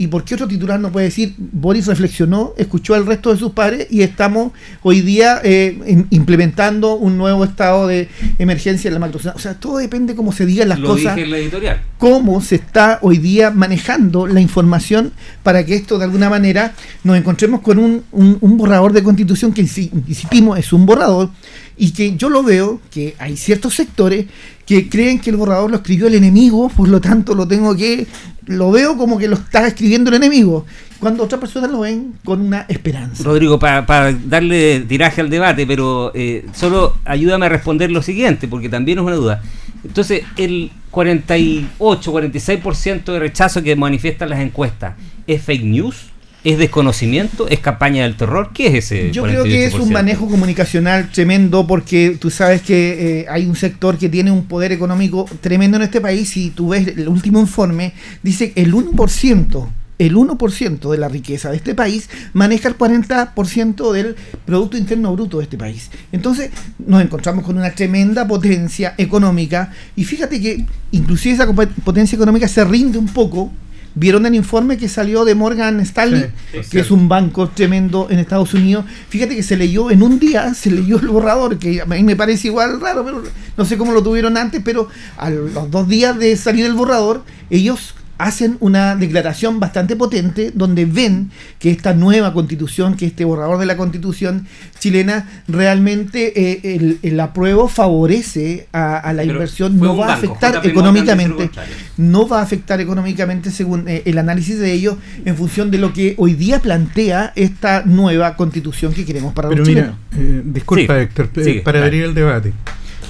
¿Y por qué otro titular no puede decir, Boris reflexionó, escuchó al resto de sus padres y estamos hoy día eh, implementando un nuevo estado de emergencia en la macrozona? O sea, todo depende cómo se digan las Lo cosas. Dije en la editorial. Cómo se está hoy día manejando la información para que esto de alguna manera nos encontremos con un, un borrador de constitución que, insistimos, es un borrador y que yo lo veo que hay ciertos sectores que creen que el borrador lo escribió el enemigo, por lo tanto lo tengo que lo veo como que lo está escribiendo el enemigo, cuando otras personas lo ven con una esperanza. Rodrigo, para darle tiraje al debate, pero eh, solo ayúdame a responder lo siguiente, porque también es una duda. Entonces, el 48, 46% de rechazo que manifiestan las encuestas, ¿es fake news? ¿Es desconocimiento? ¿Es campaña del terror? ¿Qué es ese? Yo creo que es un manejo comunicacional tremendo porque tú sabes que eh, hay un sector que tiene un poder económico tremendo en este país y tú ves el último informe, dice el 1%. El 1% de la riqueza de este país maneja el 40% del Producto Interno Bruto de este país. Entonces nos encontramos con una tremenda potencia económica y fíjate que inclusive esa potencia económica se rinde un poco ¿Vieron el informe que salió de Morgan Stanley? que es un banco tremendo en Estados Unidos. Fíjate que se leyó en un día, se leyó el borrador, que a mí me parece igual raro, pero no sé cómo lo tuvieron antes, pero a los dos días de salir el borrador, ellos hacen una declaración bastante potente donde ven que esta nueva constitución, que este borrador de la constitución chilena, realmente eh, el, apruebo favorece a, la inversión, no va a afectar económicamente, no va a afectar económicamente según eh, el análisis de ellos en función de lo que hoy día plantea esta nueva constitución que queremos para Pero mira, eh, disculpa Héctor, para abrir el debate.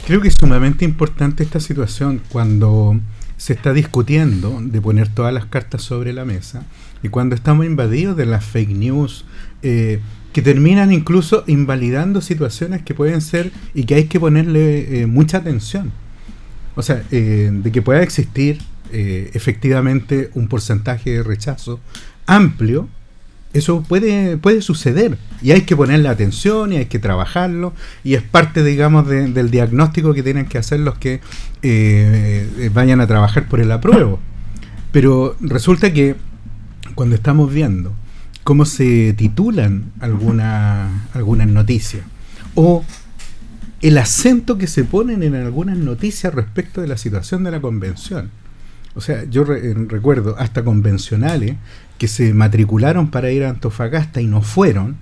Creo que es sumamente importante esta situación cuando se está discutiendo de poner todas las cartas sobre la mesa y cuando estamos invadidos de las fake news eh, que terminan incluso invalidando situaciones que pueden ser y que hay que ponerle eh, mucha atención. O sea, eh, de que pueda existir efectivamente un porcentaje de rechazo amplio eso puede, puede suceder y hay que ponerle atención y hay que trabajarlo y es parte, digamos, del diagnóstico que tienen que hacer los que eh, vayan a trabajar por el apruebo. Pero resulta que cuando estamos viendo cómo se titulan alguna, algunas noticias o el acento que se ponen en algunas noticias respecto de la situación de la convención. O sea, yo recuerdo hasta convencionales que se matricularon para ir a Antofagasta y no fueron,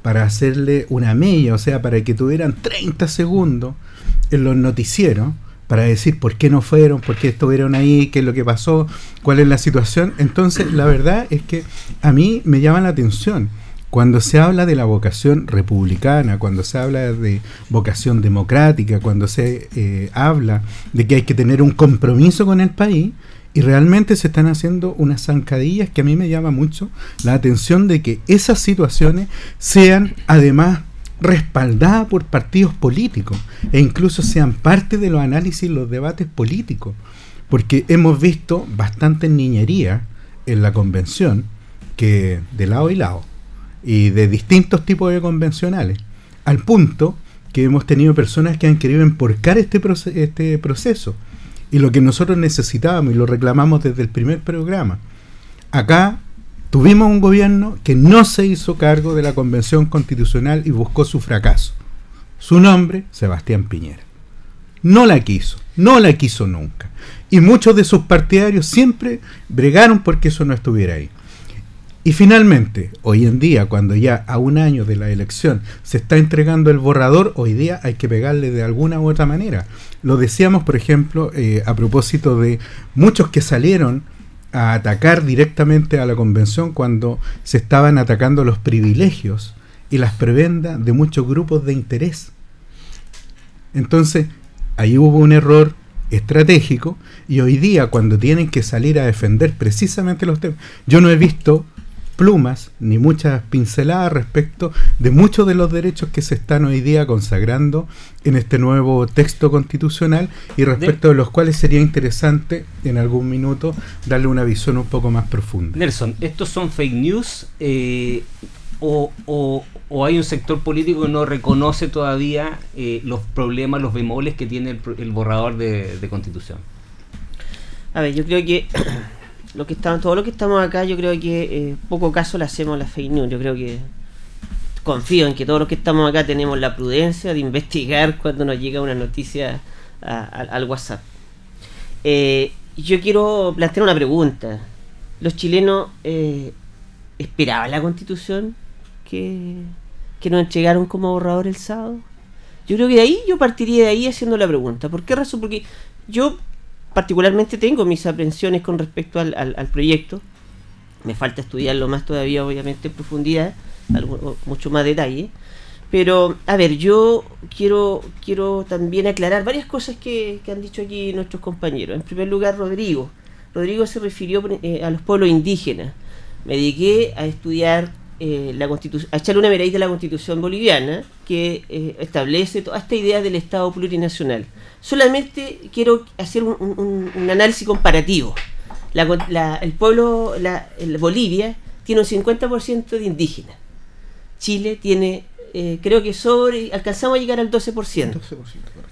para hacerle una mella, o sea, para que tuvieran 30 segundos en los noticieros, para decir por qué no fueron, por qué estuvieron ahí, qué es lo que pasó, cuál es la situación. Entonces, la verdad es que a mí me llama la atención. Cuando se habla de la vocación republicana, cuando se habla de vocación democrática, cuando se eh, habla de que hay que tener un compromiso con el país, y realmente se están haciendo unas zancadillas que a mí me llama mucho la atención de que esas situaciones sean además respaldadas por partidos políticos e incluso sean parte de los análisis y los debates políticos. Porque hemos visto bastante niñería en la convención que de lado y lado y de distintos tipos de convencionales, al punto que hemos tenido personas que han querido emporcar este, este proceso y lo que nosotros necesitábamos y lo reclamamos desde el primer programa. Acá tuvimos un gobierno que no se hizo cargo de la convención constitucional y buscó su fracaso. Su nombre, Sebastián Piñera. No la quiso, no la quiso nunca. Y muchos de sus partidarios siempre bregaron porque eso no estuviera ahí. Y finalmente, hoy en día, cuando ya a un año de la elección se está entregando el borrador, hoy día hay que pegarle de alguna u otra manera. Lo decíamos, por ejemplo, eh, a propósito de muchos que salieron a atacar directamente a la convención cuando se estaban atacando los privilegios y las prebendas de muchos grupos de interés. Entonces, ahí hubo un error estratégico y hoy día cuando tienen que salir a defender precisamente los temas, yo no he visto plumas ni muchas pinceladas respecto de muchos de los derechos que se están hoy día consagrando en este nuevo texto constitucional y respecto de, los cuales sería interesante en algún minuto darle una visión un poco más profunda. Nelson, ¿estos son fake news eh, o, o, hay un sector político que no reconoce todavía eh, los problemas, los bemoles que tiene el, borrador de, de constitución? A ver, yo creo que lo que estamos, todo lo que estamos acá, yo creo que eh, poco caso le hacemos a la fake news. Yo creo que confío en que todos los que estamos acá tenemos la prudencia de investigar cuando nos llega una noticia al WhatsApp. Eh, yo quiero plantear una pregunta. ¿Los chilenos eh, esperaban la constitución que, que nos entregaron como borrador el sábado? Yo creo que de ahí yo partiría de ahí haciendo la pregunta. ¿Por qué razón? Porque yo particularmente tengo mis aprensiones con respecto al, proyecto. Me falta estudiarlo más todavía, obviamente, en profundidad, mucho más detalle. Pero, a ver, yo quiero, quiero también aclarar varias cosas que, han dicho aquí nuestros compañeros. En primer lugar, Rodrigo. Rodrigo se refirió eh, a los pueblos indígenas. Me dediqué a estudiar eh, la constitución, a echarle una miradita a la constitución boliviana que eh, establece toda esta idea del Estado plurinacional solamente quiero hacer un, análisis comparativo. el pueblo, la, Bolivia, tiene un 50% de indígenas. Chile tiene, eh, creo que sobre, alcanzamos a llegar al 12%.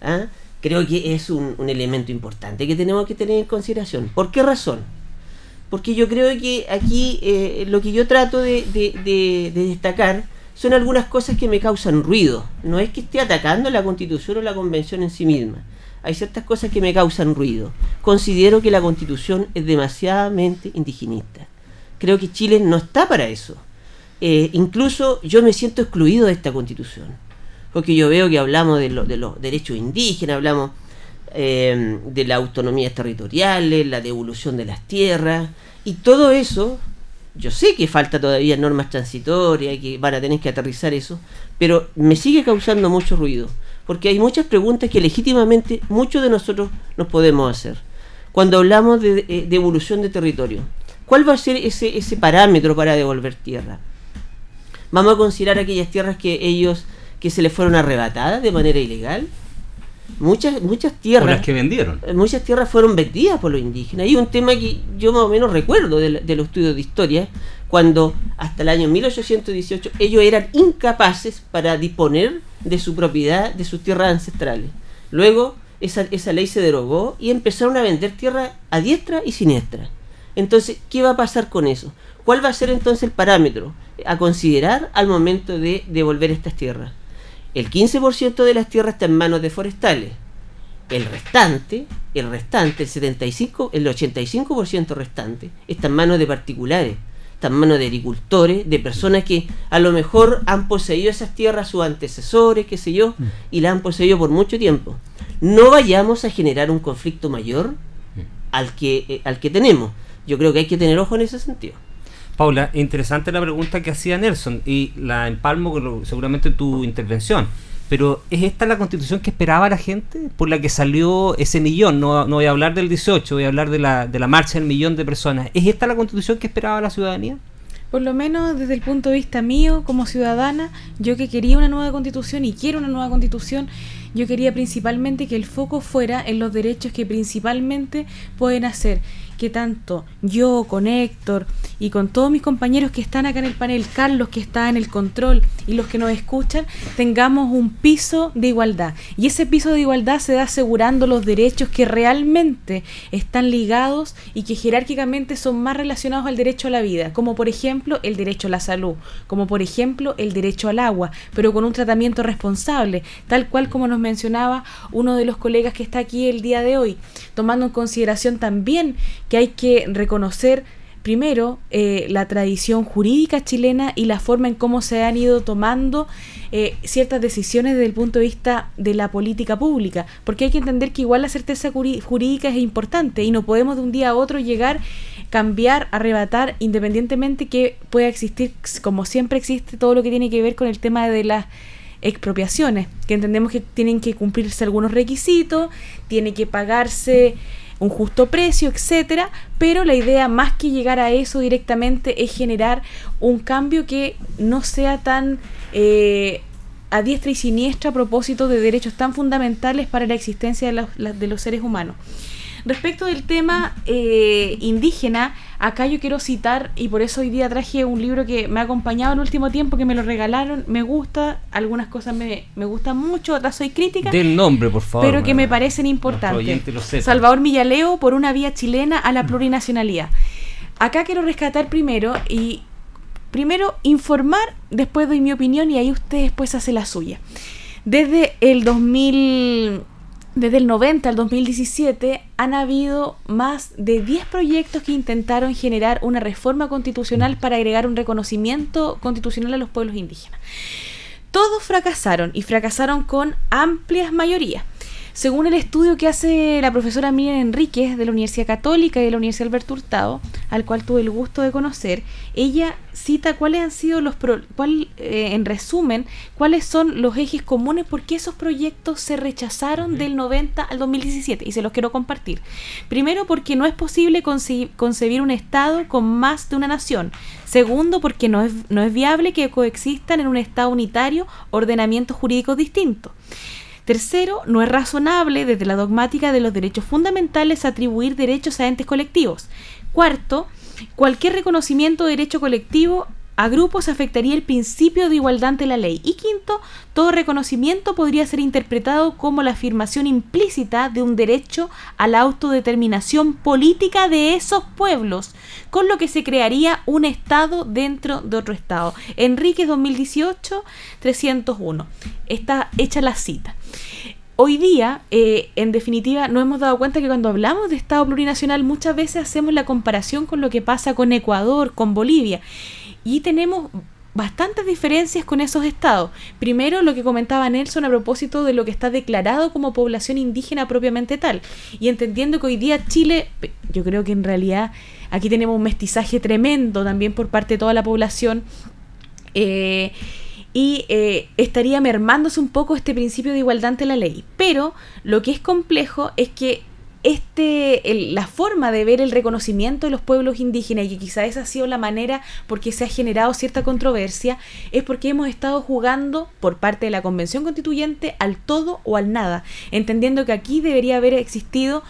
¿Ah? Creo que es un, elemento importante que tenemos que tener en consideración. ¿Por qué razón? Porque yo creo que aquí eh, lo que yo trato de, de destacar son algunas cosas que me causan ruido. No es que esté atacando la constitución o la convención en sí misma hay ciertas cosas que me causan ruido. Considero que la constitución es demasiadamente indigenista. Creo que Chile no está para eso. Eh, incluso yo me siento excluido de esta constitución. Porque yo veo que hablamos de, los derechos indígenas, hablamos eh, de la autonomía territorial, la devolución de las tierras, y todo eso, yo sé que falta todavía normas transitorias, que van a tener que aterrizar eso, pero me sigue causando mucho ruido porque hay muchas preguntas que legítimamente muchos de nosotros nos podemos hacer. Cuando hablamos de, eh, devolución de territorio, ¿cuál va a ser ese, ese parámetro para devolver tierra? ¿Vamos a considerar aquellas tierras que ellos, que se les fueron arrebatadas de manera ilegal? Muchas, muchas tierras. las que vendieron. Eh, muchas tierras fueron vendidas por los indígenas. Hay un tema que yo más o menos recuerdo de, de los estudios de historia, cuando hasta el año 1818 ellos eran incapaces para disponer de su propiedad, de sus tierras ancestrales. Luego esa, esa ley se derogó y empezaron a vender tierra a diestra y siniestra. Entonces, ¿qué va a pasar con eso? ¿Cuál va a ser entonces el parámetro a considerar al momento de devolver estas tierras? El 15% de las tierras está en manos de forestales. El restante, el restante, el 75, el 85% restante está en manos de particulares está en manos de agricultores, de personas que a lo mejor han poseído esas tierras sus antecesores, qué sé yo, mm. y las han poseído por mucho tiempo. No vayamos a generar un conflicto mayor mm. al que, eh, al que tenemos. Yo creo que hay que tener ojo en ese sentido. Paula, interesante la pregunta que hacía Nelson y la empalmo con seguramente tu intervención. Pero ¿es esta la constitución que esperaba la gente? Por la que salió ese millón. No, no voy a hablar del 18, voy a hablar de la, de la marcha del millón de personas. ¿Es esta la constitución que esperaba la ciudadanía? Por lo menos desde el punto de vista mío como ciudadana, yo que quería una nueva constitución y quiero una nueva constitución, yo quería principalmente que el foco fuera en los derechos que principalmente pueden hacer que tanto yo con Héctor y con todos mis compañeros que están acá en el panel, Carlos que está en el control y los que nos escuchan, tengamos un piso de igualdad. Y ese piso de igualdad se da asegurando los derechos que realmente están ligados y que jerárquicamente son más relacionados al derecho a la vida, como por ejemplo el derecho a la salud, como por ejemplo el derecho al agua, pero con un tratamiento responsable, tal cual como nos mencionaba uno de los colegas que está aquí el día de hoy, tomando en consideración también que hay que reconocer primero eh, la tradición jurídica chilena y la forma en cómo se han ido tomando eh, ciertas decisiones desde el punto de vista de la política pública, porque hay que entender que igual la certeza jurídica es importante y no podemos de un día a otro llegar, cambiar, arrebatar, independientemente que pueda existir, como siempre existe, todo lo que tiene que ver con el tema de las expropiaciones, que entendemos que tienen que cumplirse algunos requisitos, tiene que pagarse un justo precio, etcétera, pero la idea más que llegar a eso directamente es generar un cambio que no sea tan eh, a diestra y siniestra a propósito de derechos tan fundamentales para la existencia de los, de los seres humanos. Respecto del tema eh, indígena, acá yo quiero citar, y por eso hoy día traje un libro que me ha acompañado en el último tiempo, que me lo regalaron, me gusta, algunas cosas me, me gustan mucho, otras soy crítica. Del nombre, por favor. Pero que me parecen importantes. Salvador Millaleo por una vía chilena a la plurinacionalidad. Acá quiero rescatar primero y primero informar, después doy mi opinión y ahí usted después hace la suya. Desde el 2000 desde el 90 al 2017 han habido más de 10 proyectos que intentaron generar una reforma constitucional para agregar un reconocimiento constitucional a los pueblos indígenas. Todos fracasaron y fracasaron con amplias mayorías. Según el estudio que hace la profesora Miriam Enríquez de la Universidad Católica y de la Universidad Alberto Hurtado, al cual tuve el gusto de conocer, ella cita cuáles han sido los, cuál, eh, en resumen, cuáles son los ejes comunes, por qué esos proyectos se rechazaron del 90 al 2017 y se los quiero compartir. Primero, porque no es posible concebir un Estado con más de una nación. Segundo, porque no es, no es viable que coexistan en un Estado unitario ordenamientos jurídicos distintos. Tercero, no es razonable desde la dogmática de los derechos fundamentales atribuir derechos a entes colectivos. Cuarto, cualquier reconocimiento de derecho colectivo a grupos afectaría el principio de igualdad ante la ley. Y quinto, todo reconocimiento podría ser interpretado como la afirmación implícita de un derecho a la autodeterminación política de esos pueblos, con lo que se crearía un Estado dentro de otro Estado. Enrique 2018, 301. Está hecha la cita. Hoy día, eh, en definitiva, nos hemos dado cuenta que cuando hablamos de Estado plurinacional muchas veces hacemos la comparación con lo que pasa con Ecuador, con Bolivia, y tenemos bastantes diferencias con esos estados. Primero, lo que comentaba Nelson a propósito de lo que está declarado como población indígena propiamente tal, y entendiendo que hoy día Chile, yo creo que en realidad aquí tenemos un mestizaje tremendo también por parte de toda la población. Eh, y eh, estaría mermándose un poco este principio de igualdad ante la ley. Pero lo que es complejo es que este, la forma de ver el reconocimiento de los pueblos indígenas, y que quizá esa ha sido la manera porque se ha generado cierta controversia, es porque hemos estado jugando por parte de la Convención Constituyente al todo o al nada, entendiendo que aquí debería haber existido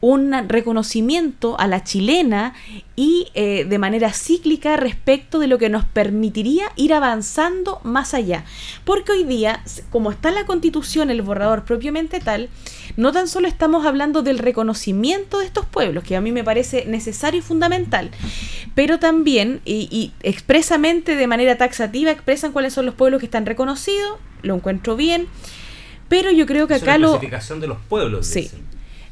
un reconocimiento a la chilena y eh, de manera cíclica respecto de lo que nos permitiría ir avanzando más allá. Porque hoy día, como está la constitución, el borrador propiamente tal, no tan solo estamos hablando del reconocimiento de estos pueblos, que a mí me parece necesario y fundamental, pero también, y, expresamente de manera taxativa, expresan cuáles son los pueblos que están reconocidos, lo encuentro bien, pero yo creo que acá lo... clasificación de los pueblos. Sí.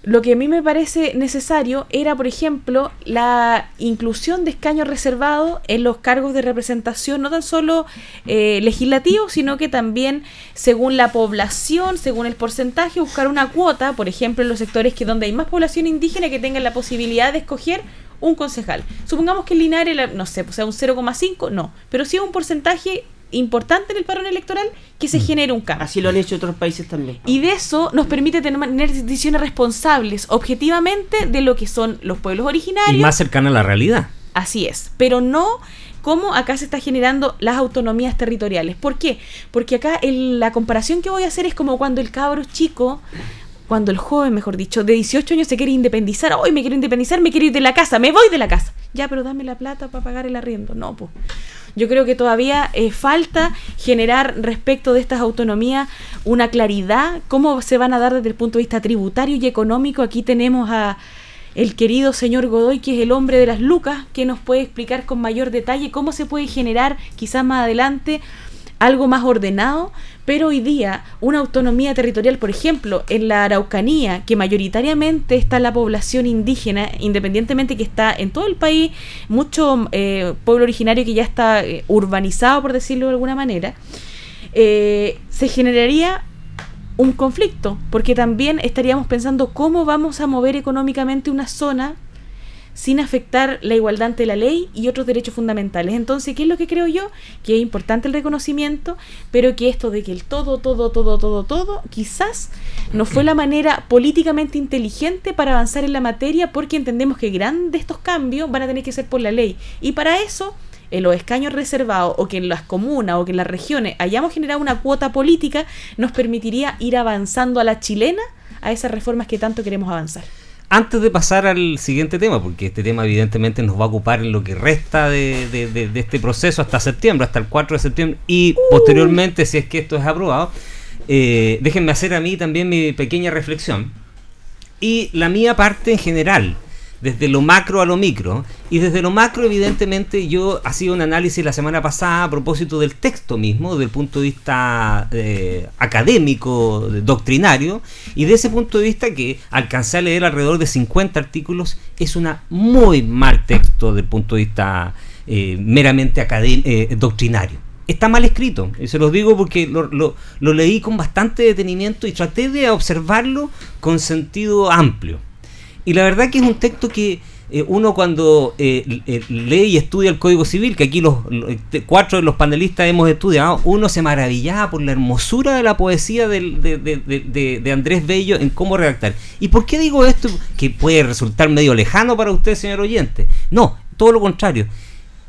Lo que a mí me parece necesario era, por ejemplo, la inclusión de escaños reservados en los cargos de representación, no tan solo eh, legislativos, sino que también según la población, según el porcentaje, buscar una cuota, por ejemplo, en los sectores que donde hay más población indígena que tengan la posibilidad de escoger un concejal. Supongamos que Linares, no sé, pues sea un 0,5, no, pero sí un porcentaje importante en el parón electoral que se mm. genere un cambio. Así lo han hecho otros países también. Y de eso nos permite tener decisiones responsables, objetivamente, de lo que son los pueblos originarios. Y más cercana a la realidad. Así es, pero no como acá se está generando las autonomías territoriales. ¿Por qué? Porque acá la comparación que voy a hacer es como cuando el cabro chico cuando el joven, mejor dicho, de 18 años se quiere independizar, hoy me quiero independizar, me quiero ir de la casa, me voy de la casa. Ya, pero dame la plata para pagar el arriendo. No, pues. Yo creo que todavía eh, falta generar respecto de estas autonomías una claridad, cómo se van a dar desde el punto de vista tributario y económico. Aquí tenemos a el querido señor Godoy, que es el hombre de las lucas, que nos puede explicar con mayor detalle cómo se puede generar quizás más adelante algo más ordenado, pero hoy día una autonomía territorial, por ejemplo, en la Araucanía, que mayoritariamente está la población indígena, independientemente que está en todo el país, mucho eh, pueblo originario que ya está eh, urbanizado, por decirlo de alguna manera, eh, se generaría un conflicto, porque también estaríamos pensando cómo vamos a mover económicamente una zona sin afectar la igualdad ante la ley y otros derechos fundamentales. Entonces, ¿qué es lo que creo yo? Que es importante el reconocimiento, pero que esto de que el todo, todo, todo, todo, todo, quizás no fue la manera políticamente inteligente para avanzar en la materia porque entendemos que grandes de estos cambios van a tener que ser por la ley. Y para eso en los escaños reservados o que en las comunas o que en las regiones hayamos generado una cuota política, nos permitiría ir avanzando a la chilena a esas reformas que tanto queremos avanzar. Antes de pasar al siguiente tema, porque este tema evidentemente nos va a ocupar en lo que resta de, este proceso hasta septiembre, hasta el 4 de septiembre, y posteriormente, si es que esto es aprobado, eh, déjenme hacer a mí también mi pequeña reflexión. Y la mía parte en general, desde lo macro a lo micro. Y desde lo macro, evidentemente, yo hacía un análisis la semana pasada a propósito del texto mismo, desde el punto de vista eh, académico, doctrinario, y de ese punto de vista que alcancé a leer alrededor de 50 artículos, es un muy mal texto desde el punto de vista eh, meramente eh, doctrinario está mal escrito. Y se los digo porque lo, lo, leí con bastante detenimiento y traté de observarlo con sentido amplio. Y la verdad que es un texto que eh, uno cuando eh, eh, lee y estudia el Código Civil, que aquí los, cuatro de los panelistas hemos estudiado, uno se maravillaba por la hermosura de la poesía de, de, Andrés Bello en cómo redactar. ¿Y por qué digo esto? Que puede resultar medio lejano para usted, señor oyente. No, todo lo contrario.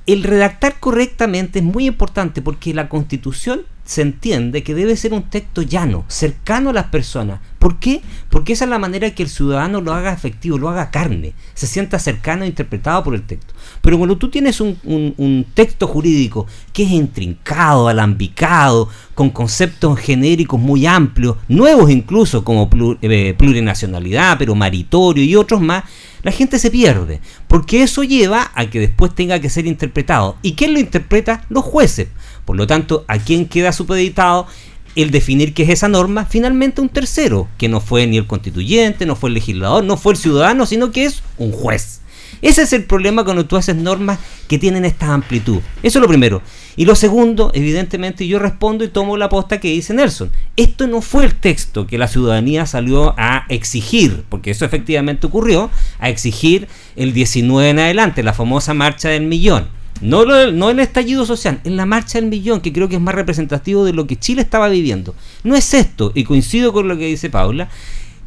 El redactar correctamente es muy importante porque la constitución se entiende que debe ser un texto llano, cercano a las personas. ¿Por qué? Porque esa es la manera que el ciudadano lo haga efectivo, lo haga carne, se sienta cercano e interpretado por el texto. Pero cuando tú tienes un, texto jurídico que es intrincado, alambicado, con conceptos genéricos muy amplios, nuevos incluso como eh, plurinacionalidad, pero maritorio y otros más, la gente se pierde, porque eso lleva a que después tenga que ser interpretado. ¿Y quién lo interpreta? Los jueces. Por lo tanto, ¿a quién queda supeditado el definir qué es esa norma? Finalmente un tercero, que no fue ni el constituyente, no fue el legislador, no fue el ciudadano, sino que es un juez. Ese es el problema cuando tú haces normas que tienen esta amplitud. Eso es lo primero. Y lo segundo, evidentemente yo respondo y tomo la posta que dice Nelson. Esto no fue el texto que la ciudadanía salió a exigir, porque eso efectivamente ocurrió, a exigir el 19 en adelante, la famosa marcha del millón. No, no el estallido social, en la marcha del millón, que creo que es más representativo de lo que Chile estaba viviendo. No es esto, y coincido con lo que dice Paula,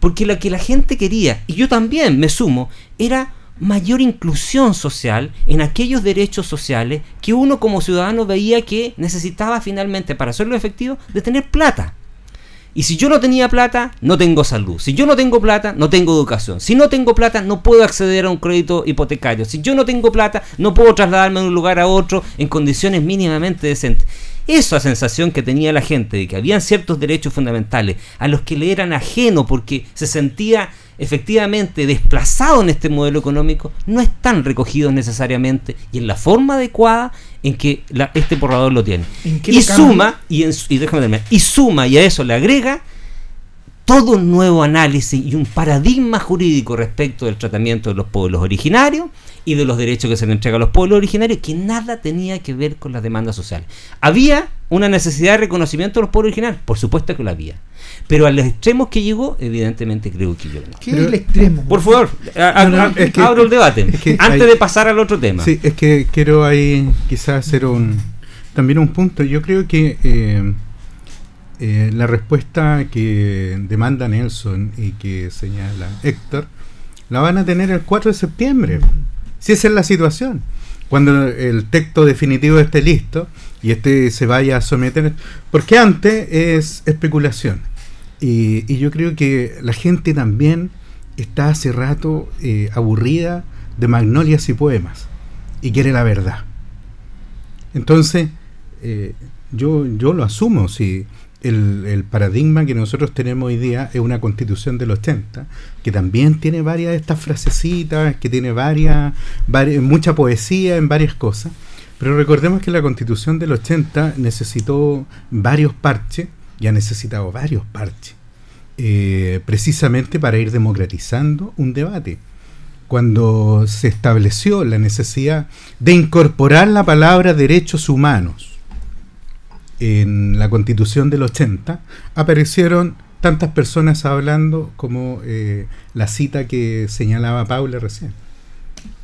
porque lo que la gente quería, y yo también me sumo, era mayor inclusión social en aquellos derechos sociales que uno como ciudadano veía que necesitaba finalmente para hacerlo efectivo de tener plata. Y si yo no tenía plata, no tengo salud. Si yo no tengo plata, no tengo educación. Si no tengo plata, no puedo acceder a un crédito hipotecario. Si yo no tengo plata, no puedo trasladarme de un lugar a otro en condiciones mínimamente decentes. Esa sensación que tenía la gente de que habían ciertos derechos fundamentales a los que le eran ajeno porque se sentía efectivamente desplazado en este modelo económico, no están recogidos necesariamente y en la forma adecuada en que este borrador lo tiene. Y suma, y, y, déjame y suma y a eso le agrega todo un nuevo análisis y un paradigma jurídico respecto del tratamiento de los pueblos originarios y de los derechos que se le entrega a los pueblos originarios que nada tenía que ver con las demandas sociales. ¿Había una necesidad de reconocimiento de los pueblos originarios? Por supuesto que lo había. Pero a los extremos que llegó, evidentemente creo que yo no. ¿Qué es el extremo? Por favor, abro el debate. antes de pasar al otro tema. Sí, es que quiero ahí quizás hacer un también un punto. Yo creo que eh, eh, la respuesta que demanda Nelson y que señala Héctor la van a tener el 4 de septiembre. Si esa es la situación. Cuando el texto definitivo esté listo y este se vaya a someter. Porque antes es especulación. Y, yo creo que la gente también está hace rato eh, aburrida de magnolias y poemas. y quiere la verdad. Entonces, eh, yo, yo lo asumo, si el, paradigma que nosotros tenemos hoy día es una constitución del 80, que también tiene varias de estas frasecitas, que tiene varias, varias, mucha poesía en varias cosas, pero recordemos que la constitución del 80 necesitó varios parches, y ha necesitado varios parches, eh, precisamente para ir democratizando un debate. Cuando se estableció la necesidad de incorporar la palabra derechos humanos, en la constitución del 80, aparecieron tantas personas hablando como eh, la cita que señalaba Paula recién.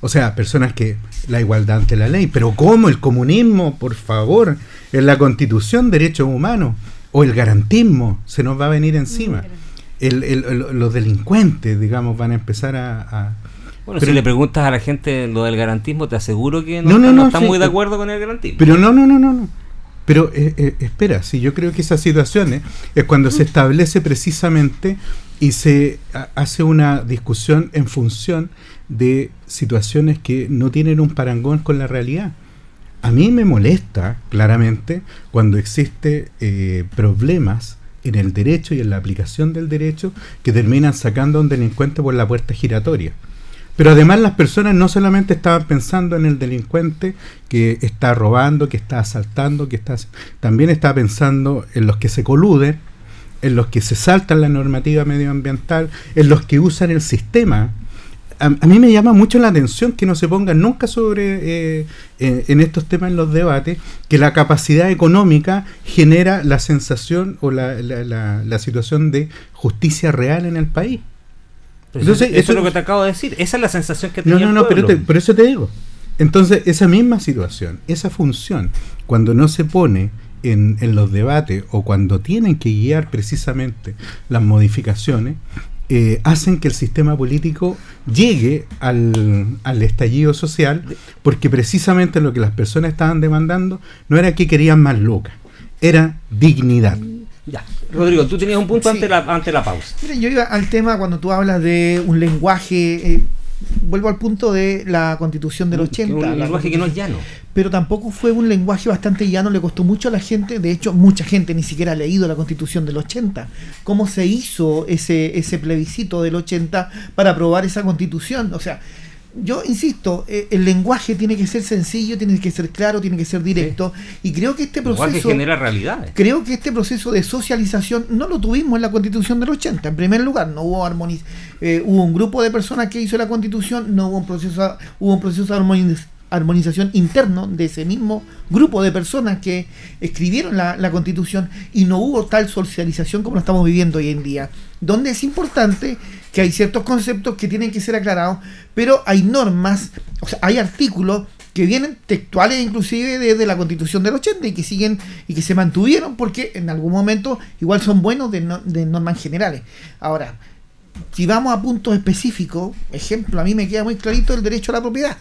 O sea, personas que la igualdad ante la ley, pero ¿cómo el comunismo, por favor, en la constitución derechos humanos o el garantismo se nos va a venir encima? El, el, los delincuentes, digamos, van a empezar a... a bueno, pero, si le preguntas a la gente lo del garantismo, te aseguro que no, no, no, no están sí, muy de acuerdo con el garantismo. Pero no, no, no, no, no. Pero eh, eh, espera, si yo creo que esas situaciones es cuando se establece precisamente y se hace una discusión en función de situaciones que no tienen un parangón con la realidad. A mí me molesta claramente cuando existe eh, problemas en el derecho y en la aplicación del derecho que terminan sacando a un delincuente por la puerta giratoria. Pero además las personas no solamente estaban pensando en el delincuente que está robando, que está asaltando, que está también estaba pensando en los que se coluden, en los que se saltan la normativa medioambiental, en los que usan el sistema. A, a mí me llama mucho la atención que no se pongan nunca sobre eh, en estos temas en los debates que la capacidad económica genera la sensación o la situación de justicia real en el país. Entonces, eso, eso, es lo que te acabo de decir. Esa es la sensación que tenía No, no, no, pero te, por eso te digo. Entonces, esa misma situación, esa función, cuando no se pone en, en los debates o cuando tienen que guiar precisamente las modificaciones, eh, hacen que el sistema político llegue al, al, estallido social, porque precisamente lo que las personas estaban demandando no era que querían más locas, era dignidad. Ya, Rodrigo, tú tenías un punto sí. ante, la, ante la pausa. Mira, yo iba al tema cuando tú hablas de un lenguaje. Eh, vuelvo al punto de la constitución del 80. Un lenguaje que no es llano. Pero tampoco fue un lenguaje bastante llano, le costó mucho a la gente, de hecho mucha gente ni siquiera ha leído la constitución del 80. ¿Cómo se hizo ese, ese plebiscito del 80 para aprobar esa constitución? O sea, yo insisto, eh, el lenguaje tiene que ser sencillo, tiene que ser claro, tiene que ser directo. Sí. Y creo que este proceso. Genera realidades. Creo que este proceso de socialización no lo tuvimos en la constitución del 80. En primer lugar, no hubo armoniz eh, hubo un grupo de personas que hizo la constitución, no hubo un proceso, hubo un proceso de armoniz armonización interno de ese mismo grupo de personas que escribieron la, la, constitución y no hubo tal socialización como lo estamos viviendo hoy en día, donde es importante que hay ciertos conceptos que tienen que ser aclarados, pero hay normas, o sea, hay artículos que vienen textuales inclusive desde la constitución del 80 y que siguen y que se mantuvieron porque en algún momento igual son buenos de, no, de normas generales. Ahora, si vamos a puntos específicos, ejemplo, a mí me queda muy clarito el derecho a la propiedad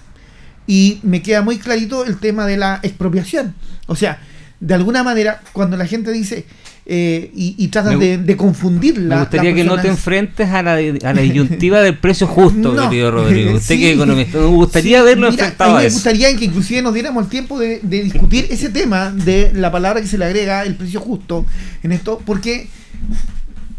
y me queda muy clarito el tema de la expropiación. O sea, de alguna manera, cuando la gente dice eh, y, y, tratan de, de, confundirla. Me gustaría que no te enfrentes a la, a la disyuntiva del precio justo, no, querido Rodrigo. Usted sí. que es economista, me gustaría sí, verlo mira, enfrentado a, me eso. gustaría que inclusive nos diéramos el tiempo de, de discutir ese tema de la palabra que se le agrega, el precio justo, en esto, porque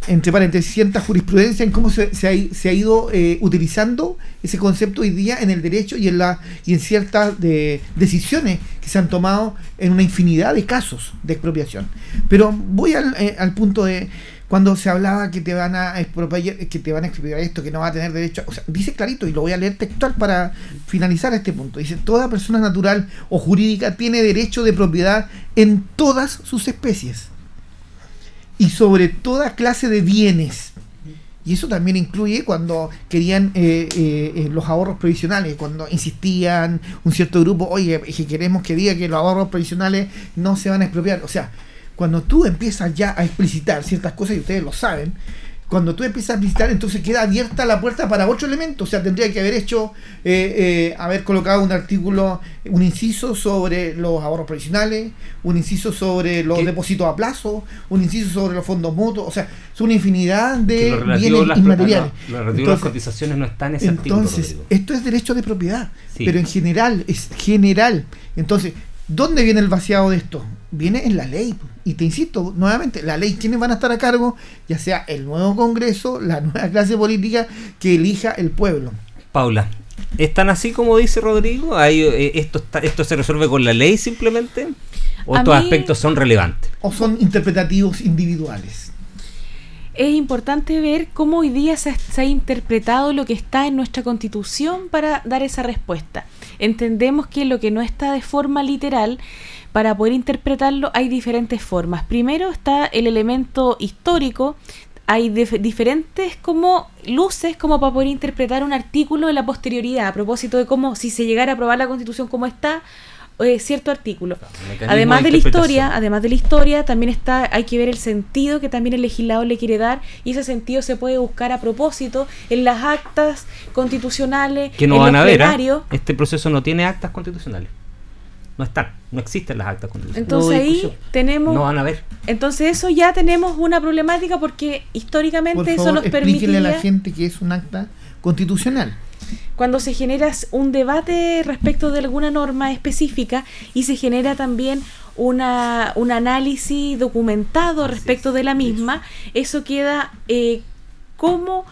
entre paréntesis, cierta jurisprudencia en cómo se, se, ha, se ha, ido eh, utilizando ese concepto hoy día en el derecho y en, la, y en ciertas de, decisiones que se han tomado en una infinidad de casos de expropiación. Pero voy al, eh, al punto de cuando se hablaba que te van a expropiar, que te van a expropiar esto, que no va a tener derecho, o sea, dice clarito y lo voy a leer textual para finalizar este punto. Dice, toda persona natural o jurídica tiene derecho de propiedad en todas sus especies y sobre toda clase de bienes. Y eso también incluye cuando querían eh, eh, los ahorros provisionales, cuando insistían un cierto grupo, oye, que queremos que diga que los ahorros provisionales no se van a expropiar. O sea, cuando tú empiezas ya a explicitar ciertas cosas, y ustedes lo saben, cuando tú empiezas a visitar, entonces queda abierta la puerta para otro elemento. O sea, tendría que haber hecho, eh, eh, haber colocado un artículo, un inciso sobre los ahorros provisionales, un inciso sobre los ¿Qué? depósitos a plazo, un inciso sobre los fondos mutuos. O sea, es una infinidad de bienes las- inmateriales. no, lo relativo a las cotizaciones no está en ese entonces, esto es derecho de propiedad, Sí. pero en general, es general. Entonces, ¿dónde viene el vaciado de esto? Viene en la ley. Y te insisto, nuevamente, la ley, ¿quiénes van a estar a cargo? Ya sea el nuevo Congreso, la nueva clase política que elija el pueblo. Paula, ¿están así como dice Rodrigo? ¿Hay, eh, esto, está- ¿Esto se resuelve con la ley simplemente? ¿O A estos mí- aspectos son relevantes? ¿O son interpretativos individuales? es importante ver cómo hoy día se ha, se ha interpretado lo que está en nuestra constitución para dar esa respuesta. Entendemos que lo que no está de forma literal, para poder interpretarlo hay diferentes formas. Primero está el elemento histórico, hay dif- diferentes como luces como para poder interpretar un artículo en la posterioridad a propósito de cómo si se llegara a aprobar la constitución como está eh, cierto artículo. Además de la historia, además de la historia, también está, hay que ver el sentido que también el legislador le quiere dar, y ese sentido se puede buscar a propósito en las actas constitucionales, Que no en van los a ver. ¿ah? Este proceso no tiene actas constitucionales. No están, no existen las actas constitucionales. Entonces No ahí tenemos, No van a ver. entonces eso ya tenemos una problemática porque históricamente Por eso nos explíquenle a la gente que es un acta constitucional. cuando se genera un debate respecto de alguna norma específica y se genera también una, un análisis documentado respecto de la misma, eso queda eh, como,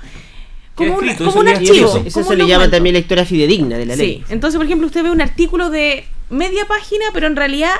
como, Queda un, escrito, como un archivo. eso, como eso un se le llama también lectura fidedigna de la ley. Sí, entonces por ejemplo usted ve un artículo de media página, pero en realidad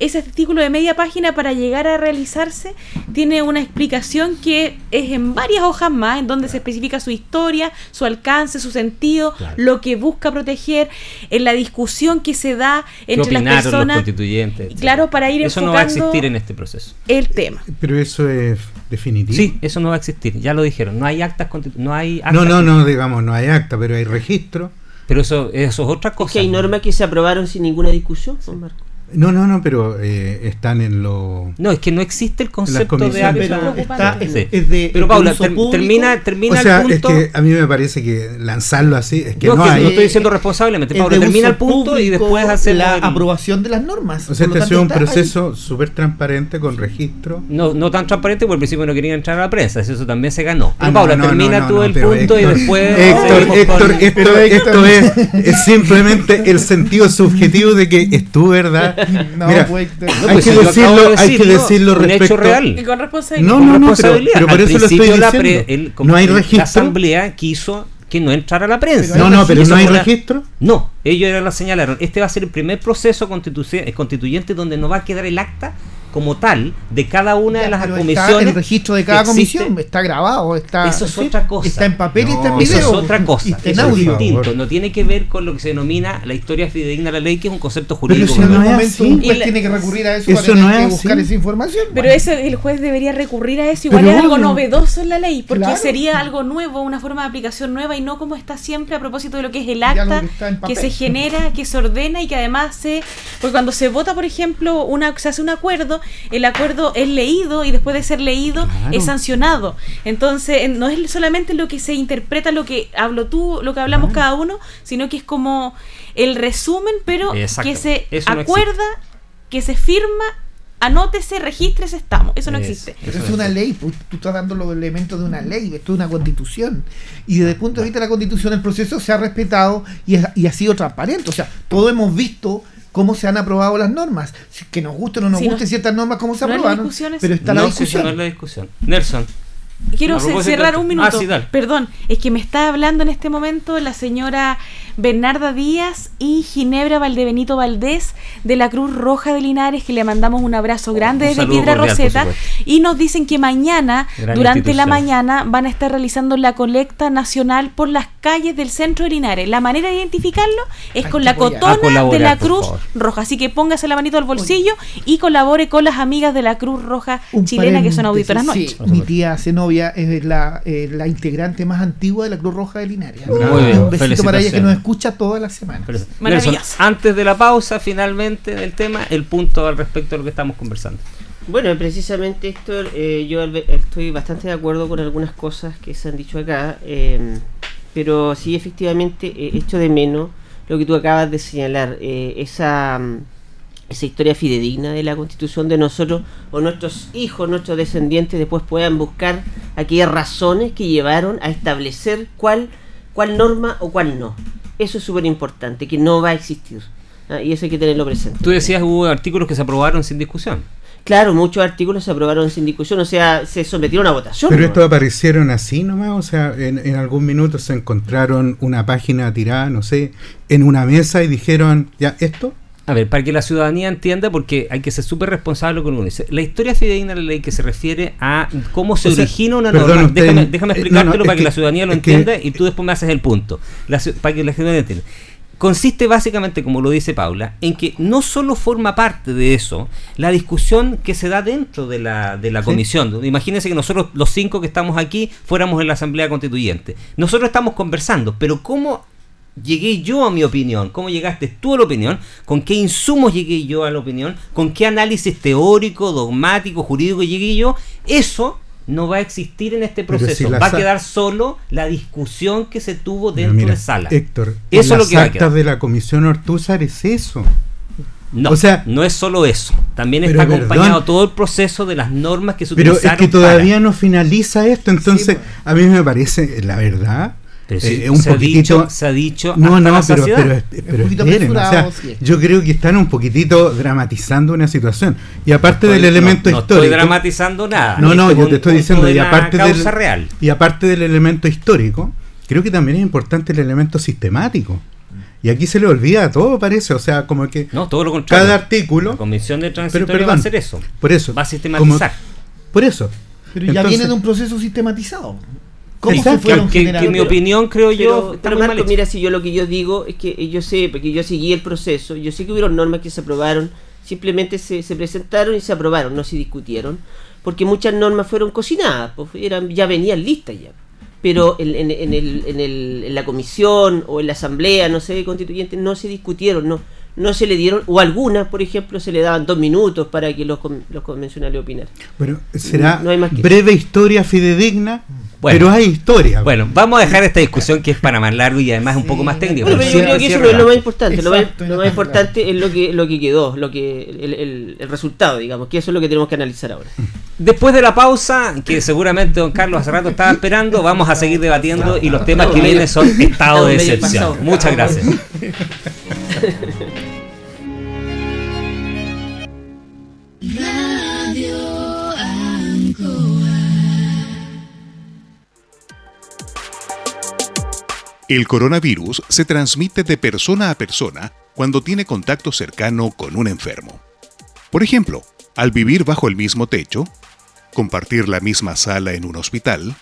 ese artículo de media página para llegar a realizarse tiene una explicación que es en varias hojas más, en donde se especifica su historia, su alcance, su sentido, Claro. lo que busca proteger, en la discusión que se da ¿Qué entre las opinaron los personas. constituyentes? claro, para ir Eso no va a existir en este proceso. el tema. Pero eso es definitivo. Sí, eso no va a existir. Ya lo dijeron. No hay actas no hay actas No, no, no, digamos, no hay acta, pero hay registro. Pero eso, eso es otra Es cosa. que hay normas que se aprobaron sin ninguna discusión, Marco. No, no, no, pero eh, están en lo... No, es que no existe el concepto de comisiones. acta. Pero- Pero está, es, es de Paula, ter- termina, termina o sea, el punto. es que a mí me parece que lanzarlo así es que no, no, que hay... no estoy diciendo responsablemente. es Paula, termina el punto y después hacemos. la el- aprobación de las normas. O sea, Por este lo ha sido un proceso súper transparente con registro. No, no tan transparente porque al principio no querían entrar a la prensa. Eso también se ganó. Pero Ah, no, Paula, no, termina no, tú no, el punto y después. Héctor, seguimos Héctor, con- esto, esto es, es simplemente el sentido subjetivo de que es tu verdad. No, Mira, pues, No, hay pues, que si yo acabo decirlo, de hay que decirlo, decirlo un hecho respecto. real. Y con responsabilidad. No, no, no, pero, responsabilidad. pero por eso lo estoy la diciendo. pre- el- no hay La registro. asamblea quiso que no entrara la prensa. No, no, hay pero no hay registro. No, ellos ya la señalaron. Este va a ser el primer proceso eh, constituyente donde no va a quedar el acta como tal de cada una Ya, de las pero está comisiones. el registro de cada existe. comisión está grabado, está Eso es sí, otra cosa. Está en papel y está en video. Eso es otra y cosa. está en Eso es distinto. No tiene que ver con lo que se denomina la historia fidedigna de la ley, que es un concepto Pero jurídico. si en no algún es momento así. un juez Y la- tiene que recurrir a eso, Eso para que buscar así. esa información. Pero Bueno, eso, el juez debería recurrir a eso, igual Pero es algo novedoso en la ley, porque Claro. sería algo nuevo, una forma de aplicación nueva y no como está siempre a propósito de lo que es el acta que que se genera, que se ordena y que además se... Porque cuando se vota, por ejemplo, una, se hace un acuerdo, el acuerdo es leído y después de ser leído Claro. es sancionado. Entonces, en- no es solamente lo que se interpreta, lo que hablo tú, lo que hablamos cada uno, sino que es como el resumen, pero Exacto. que se Eso no acuerda, que se firma, anótese, regístrese, estamos. Eso no existe. Pero Eso es una ley, pues, tú estás dando los elementos de una ley, esto es una constitución. Y desde el punto de vista de la constitución, el proceso se ha respetado y, ha- y ha sido transparente. O sea, todos hemos visto cómo se han aprobado las normas. Si- Que nos gusten o no nos no- gusten ciertas normas, cómo se no aprobaron. Pero está no, la discusión. no es la discusión. Nelson. Quiero cerrar un Ah, minuto. sí, dale. Perdón, es que me está hablando en este momento la señora Bernarda Díaz y Ginebra Valdebenito Valdés de la Cruz Roja de Linares, que le mandamos un abrazo grande un desde Piedra cordial, Roseta. Y nos dicen que mañana, Gran durante la mañana, van a estar realizando la colecta nacional por las calles del centro de Linares. La manera de identificarlo es Hay con la cotona de la Cruz. Roja. Así que póngase la manito al bolsillo y colabore con las amigas de la Cruz Roja Un chilena, que son auditoras sí, noche. mi tía Zenobia es la, eh, la integrante más antigua de la Cruz Roja de Linares. Muy Un bien, besito para ella que nos escucha todas las semanas. Nelson, antes de la pausa, finalmente, del tema, el punto al respecto de lo que estamos conversando. Bueno, precisamente Héctor, eh, yo estoy bastante de acuerdo con algunas cosas que se han dicho acá, em, pero sí efectivamente he hecho de menos lo que tú acabas de señalar, eh, esa, esa historia fidedigna de la constitución de nosotros o nuestros hijos, nuestros descendientes después puedan buscar aquellas razones que llevaron a establecer cuál, cuál norma o cuál no. Eso es súper importante, que no va a existir. ¿ah? Y eso hay que tenerlo presente. Tú decías hubo artículos que se aprobaron sin discusión. Claro, muchos artículos se aprobaron sin discusión, o sea, se sometieron a votación. Pero estos aparecieron así nomás, o sea, en, en, algún minuto se encontraron una página tirada, no sé, en una mesa y dijeron, ya, esto. A ver, para que la ciudadanía entienda, porque hay que ser súper responsable con uno. La historia fidedigna de la ley que se refiere a cómo se origina una norma. déjame, déjame, explicártelo para que, la ciudadanía lo entienda y tú después me haces el punto. para que la ciudadanía entienda consiste básicamente, como lo dice Paula, en que no solo forma parte de eso la discusión que se da dentro de la, de la comisión. Imagínense que nosotros, los cinco que estamos aquí, fuéramos en la Asamblea Constituyente. Nosotros estamos conversando, pero ¿cómo llegué yo a mi opinión? ¿Cómo llegaste tú a la opinión? ¿Con qué insumos llegué yo a la opinión? ¿Con qué análisis teórico, dogmático, jurídico llegué yo? Eso no va a existir en este proceso. va a quedar solo la discusión que se tuvo dentro de sala. Héctor, eso es lo que actas de la Comisión Ortúzar es eso. No, o sea, no es solo eso. También está acompañado todo el proceso de las normas que se pero Pero es que todavía no finaliza esto, entonces pues. a mí me parece, la verdad, eh, un se, ha dicho, se ha dicho. No, no, pero, pero, pero, esperen, o sea, yo creo que están un poquitito dramatizando una situación. Y aparte del elemento histórico. No estoy dramatizando nada. No, no, yo te estoy diciendo. Y aparte, del, real. y aparte del elemento histórico, creo que también es importante el elemento sistemático. Y aquí se le olvida todo, parece. O sea, como que. No, todo lo contrario. Cada artículo. La comisión de transitoria va a hacer eso. Por eso. Va a sistematizar. por eso. Pero ya viene de un proceso sistematizado. ¿Cómo se fueron que, que, mi opinión creo yo pero Marco mira si yo lo que yo digo es que yo sé porque yo seguí el proceso yo sé que hubieron normas que se aprobaron simplemente se, se presentaron y se aprobaron no se discutieron porque muchas normas fueron cocinadas pues, eran ya venían listas ya. Pero en, en, en, el, en, el, en la comisión o en la asamblea no sé constituyente no se discutieron no no se le dieron, o algunas, por ejemplo, se le daban dos minutos para que los, los convencionales opinaran. Bueno, será breve historia fidedigna pero hay historia. Bueno, vamos a dejar esta discusión que es para más largo y además un poco más técnico. pero yo creo que eso es lo más importante. lo, más, importante es lo que, lo que quedó, lo que el, el, resultado, digamos, que eso es lo que tenemos que analizar ahora. Después de la pausa, que seguramente don Carlos hace rato estaba esperando, vamos a seguir debatiendo y los temas que vienen son estado de excepción. Muchas gracias. El coronavirus se transmite de persona a persona cuando tiene contacto cercano con un enfermo. Por ejemplo, al vivir bajo el mismo techo, compartir la misma sala en un hospital,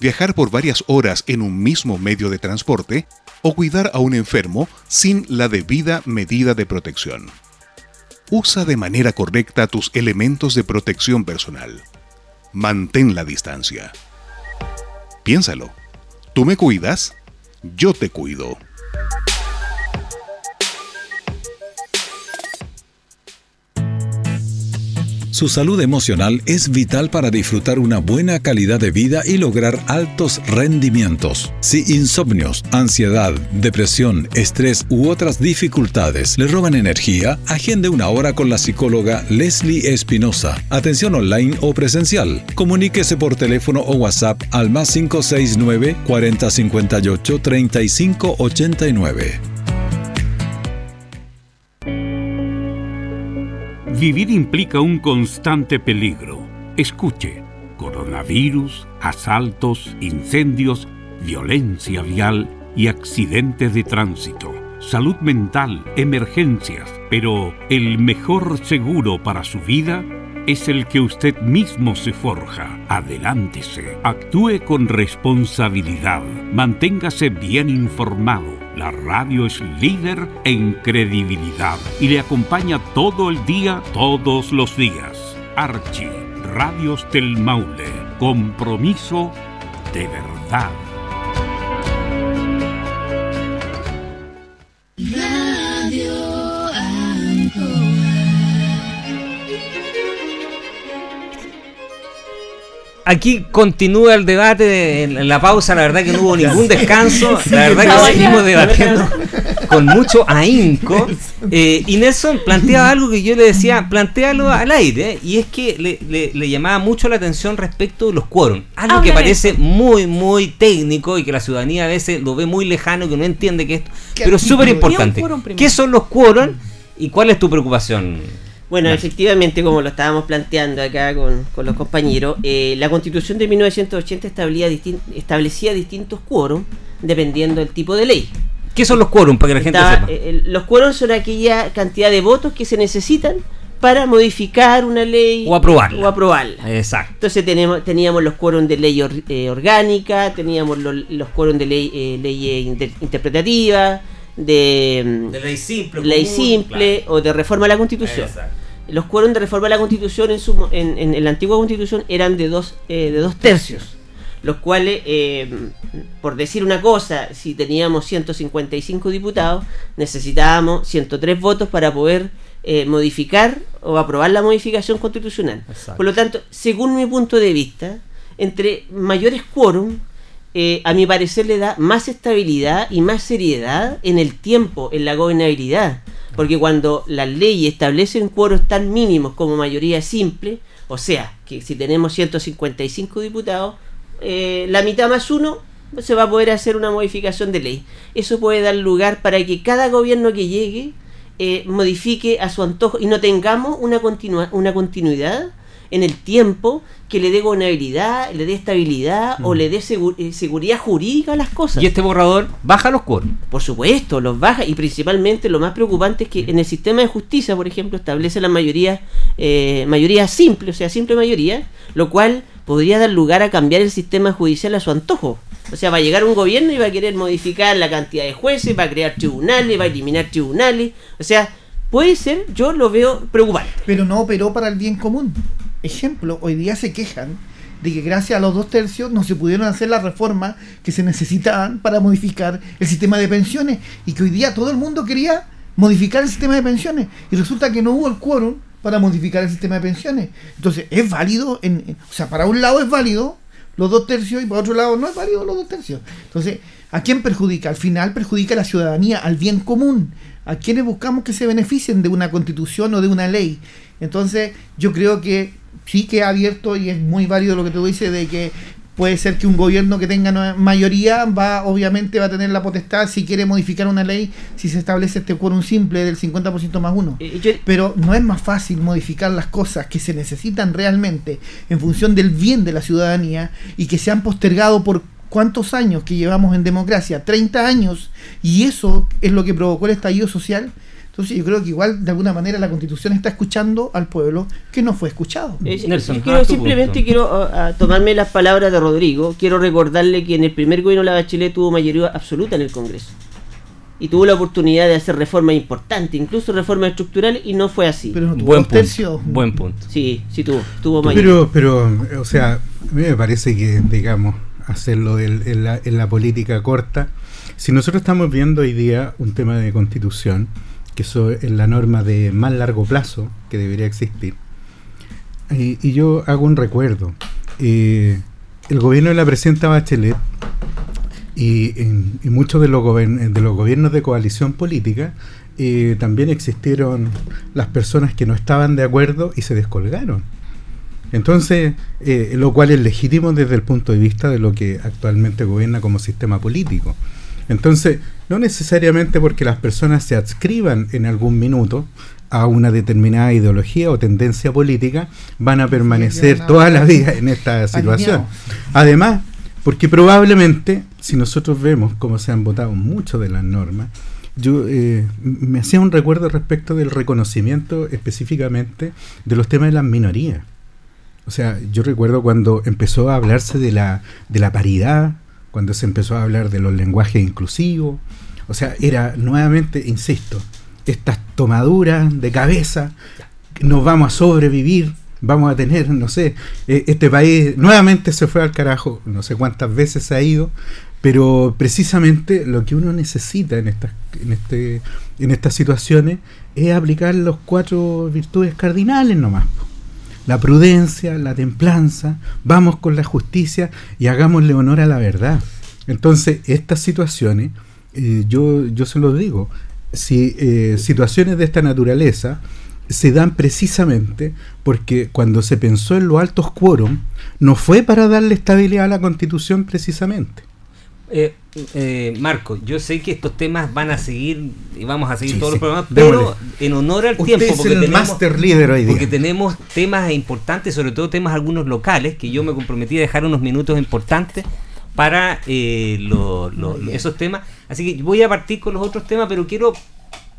viajar por varias horas en un mismo medio de transporte o cuidar a un enfermo sin la debida medida de protección. Usa de manera correcta tus elementos de protección personal. Mantén la distancia. Piénsalo. ¿Tú me cuidas? Yo te cuido. Su salud emocional es vital para disfrutar una buena calidad de vida y lograr altos rendimientos. Si insomnios, ansiedad, depresión, estrés u otras dificultades le roban energía, agende una hora con la psicóloga Leslie Espinosa. Atención online o presencial. Comuníquese por teléfono o WhatsApp al más 569 4058 3589. Vivir implica un constante peligro. Escuche, coronavirus, asaltos, incendios, violencia vial y accidentes de tránsito, salud mental, emergencias, pero el mejor seguro para su vida es el que usted mismo se forja. Adelántese, actúe con responsabilidad, manténgase bien informado la radio es líder en credibilidad y le acompaña todo el día, todos los días. Archie, Radios del Maule, compromiso de verdad. Aquí continúa el debate en la pausa, la verdad que no hubo ningún descanso, la verdad que seguimos debatiendo con mucho ahínco. Eh, y Nelson planteaba algo que yo le decía, plantealo al aire, y es que le, llamaba mucho la atención respecto de los quórum, algo que parece muy, muy técnico y que la ciudadanía a veces lo ve muy lejano, que no entiende que esto, pero es súper importante. ¿Qué son los quórum y cuál es tu preocupación? Bueno, efectivamente, como lo estábamos planteando acá con, los compañeros, eh, la constitución de 1980 establecía, establecía distintos quórum dependiendo del tipo de ley. ¿Qué son los quórum para que la gente sepa? Eh, los quórum son aquella cantidad de votos que se necesitan para modificar una ley o aprobarla. O aprobarla. Exacto. Entonces tenemos, teníamos los quórum de ley eh, orgánica, teníamos los, los quórum de ley, eh, interpretativa, de, de, ley simple, ley simple o de reforma a la constitución. Exacto los quórum de reforma de la constitución en, su, en, la antigua constitución eran de dos, eh, de dos tercios, los cuales, eh, por decir una cosa, si teníamos 155 diputados, necesitábamos 103 votos para poder eh, modificar o aprobar la modificación constitucional. Por lo tanto, según mi punto de vista, entre mayores quórum, a mi parecer le da más estabilidad y más seriedad en el tiempo, en la gobernabilidad. Porque cuando las leyes establecen quórum tan mínimos como mayoría simple, o sea, que si tenemos 155 diputados, eh, la mitad más uno se va a poder hacer una modificación de ley. Eso puede dar lugar para que cada gobierno que llegue eh, modifique a su antojo y no tengamos una, una continuidad en el tiempo que le dé gobernabilidad, le dé estabilidad o le dé eh, seguridad jurídica a las cosas. Y este borrador baja los quórum. Por supuesto, los baja y principalmente lo más preocupante es que en el sistema de justicia, por ejemplo, establece la mayoría, eh, mayoría simple, o sea, simple mayoría, lo cual podría dar lugar a cambiar el sistema judicial a su antojo. O sea, va a llegar un gobierno y va a querer modificar la cantidad de jueces, va a crear tribunales, va a eliminar tribunales. O sea, puede ser, yo lo veo preocupante. Pero no operó para el bien común ejemplo, hoy día se quejan de que gracias a los dos tercios no se pudieron hacer las reformas que se necesitaban para modificar el sistema de pensiones y que hoy día todo el mundo quería modificar el sistema de pensiones y resulta que no hubo el quórum para modificar el sistema de pensiones. Entonces, es válido, en, o sea, para un lado es válido los dos tercios y para otro lado no es válido los dos tercios. Entonces, ¿a quién perjudica? Al final perjudica a la ciudadanía, al bien común, a quienes buscamos que se beneficien de una constitución o de una ley. Entonces, yo creo que sí que ha abierto y es muy válido lo que tú dices de que puede ser que un gobierno que tenga mayoría va obviamente va a tener la potestad si quiere modificar una ley si se establece este quórum simple del 50% más uno. Eh, Pero no es más fácil modificar las cosas que se necesitan realmente en función del bien de la ciudadanía y que se han postergado por cuántos años que llevamos en democracia, 30 años, y eso es lo que provocó el estallido social entonces yo creo que igual de alguna manera la constitución está escuchando al pueblo que no fue escuchado. Eh, quiero, simplemente quiero tomarme las palabras de Rodrigo. Quiero recordarle que en el primer gobierno de la Bachelet tuvo mayoría absoluta en el Congreso. Y tuvo la oportunidad de hacer reformas importantes, incluso reformas estructurales, y no fue así. Pero no tuvo buen, punto, buen punto. Sí, sí tuvo, tuvo mayoría. Pero, pero, o sea, a mí me parece que, digamos, hacerlo en, la, en la política corta, si nosotros estamos viendo hoy día un tema de constitución, que eso es la norma de más largo plazo que debería existir. y yo hago un recuerdo. Eh, el gobierno de la presidenta Bachelet y, muchos de los, de los gobiernos de coalición política eh, también existieron las personas que no estaban de acuerdo y se descolgaron. Entonces, eh, lo cual es legítimo desde el punto de vista de lo que actualmente gobierna como sistema político. Entonces, no necesariamente porque las personas se adscriban en algún minuto a una determinada ideología o tendencia política, van a permanecer toda la vida en esta situación. Además, porque probablemente, si nosotros vemos cómo se han votado muchas de las normas, yo eh, me hacía un recuerdo respecto del reconocimiento específicamente de los temas de las minorías. O sea, yo recuerdo cuando empezó a hablarse de la, de la paridad, cuando se empezó a hablar de los lenguajes inclusivos. O sea, era nuevamente, insisto, estas tomaduras de cabeza, nos vamos a sobrevivir, vamos a tener, no sé, e, este país nuevamente se fue al carajo, no sé cuántas veces se ha ido, pero precisamente lo que uno necesita en estas, en este, en estas situaciones es aplicar los cuatro virtudes cardinales nomás. La prudencia, la templanza, vamos con la justicia y hagámosle honor a la verdad. Entonces, estas situaciones, eh, yo, yo se lo digo, si eh, situaciones de esta naturaleza se dan precisamente porque cuando se pensó en los altos quórum, no fue para darle estabilidad a la constitución precisamente. Eh, eh, Marco, yo sé que estos temas van a seguir y vamos a seguir todos los programas, pero en honor al tiempo, porque, tenemos, líder hoy porque tenemos temas importantes, sobre todo temas algunos locales, que yo me comprometí a dejar unos minutos importantes para eh, esos temas. Así que voy a partir con los otros temas, pero quiero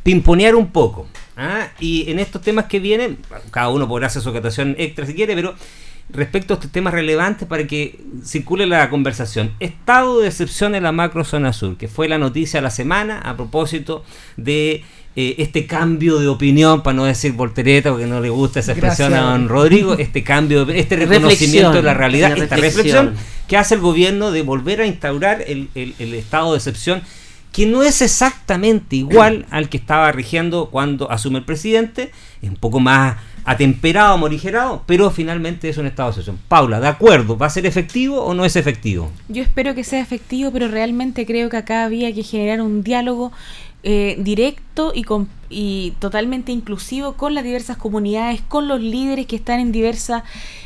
pimponear un poco. ¿ah? Y en estos temas que vienen, cada uno podrá hacer su ocasión extra si quiere, pero respecto a estos temas relevantes para que circule la conversación. Estado de excepción en la macro zona sur, que fue la noticia de la semana a propósito de eh, este cambio de opinión, para no decir voltereta, porque no le gusta esa expresión a don Rodrigo, este cambio, este reconocimiento de la realidad, esta reflexión. que hace el gobierno de volver a instaurar el, el estado de excepción que no es exactamente igual al que estaba rigiendo cuando asume el presidente, es un poco más atemperado, morigerado, pero finalmente es un estado de excepción. Paula, ¿de acuerdo? ¿Va a ser efectivo o no es efectivo? Yo espero que sea efectivo, pero realmente creo que acá había que generar un diálogo eh, directo y, y totalmente inclusivo con las diversas comunidades, con los líderes que están en diversas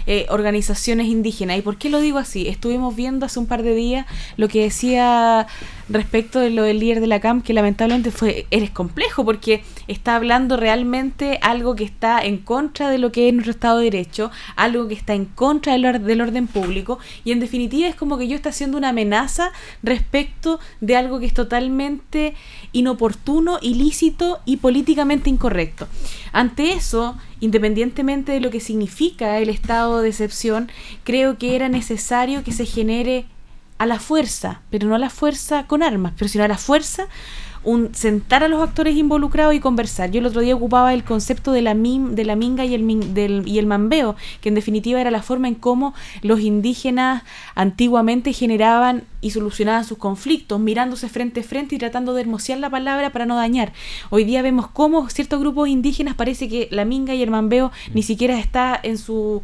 eh, organizaciones indígenas. ¿Y por qué lo digo así? Estuvimos viendo hace un par de días lo que decía respecto de lo del líder de la CAM, que lamentablemente fue, eres complejo porque está hablando realmente algo que está en contra de lo que es nuestro Estado de Derecho, algo que está en contra del, orden público y en definitiva es como que yo está haciendo una amenaza respecto de algo que es totalmente inoportuno, ilícito y políticamente incorrecto. Ante eso, independientemente de lo que significa el estado de excepción, creo que era necesario que se genere a la fuerza, pero no a la fuerza con armas, pero sino a la fuerza un sentar a los actores involucrados y conversar. Yo el otro día ocupaba el concepto de la, mim, de la minga y el, del, y el mambeo, que en definitiva era la forma en cómo los indígenas antiguamente generaban y solucionaban sus conflictos, mirándose frente a frente y tratando de hermosear la palabra para no dañar. Hoy día vemos cómo ciertos grupos indígenas parece que la minga y el mambeo ni siquiera está en su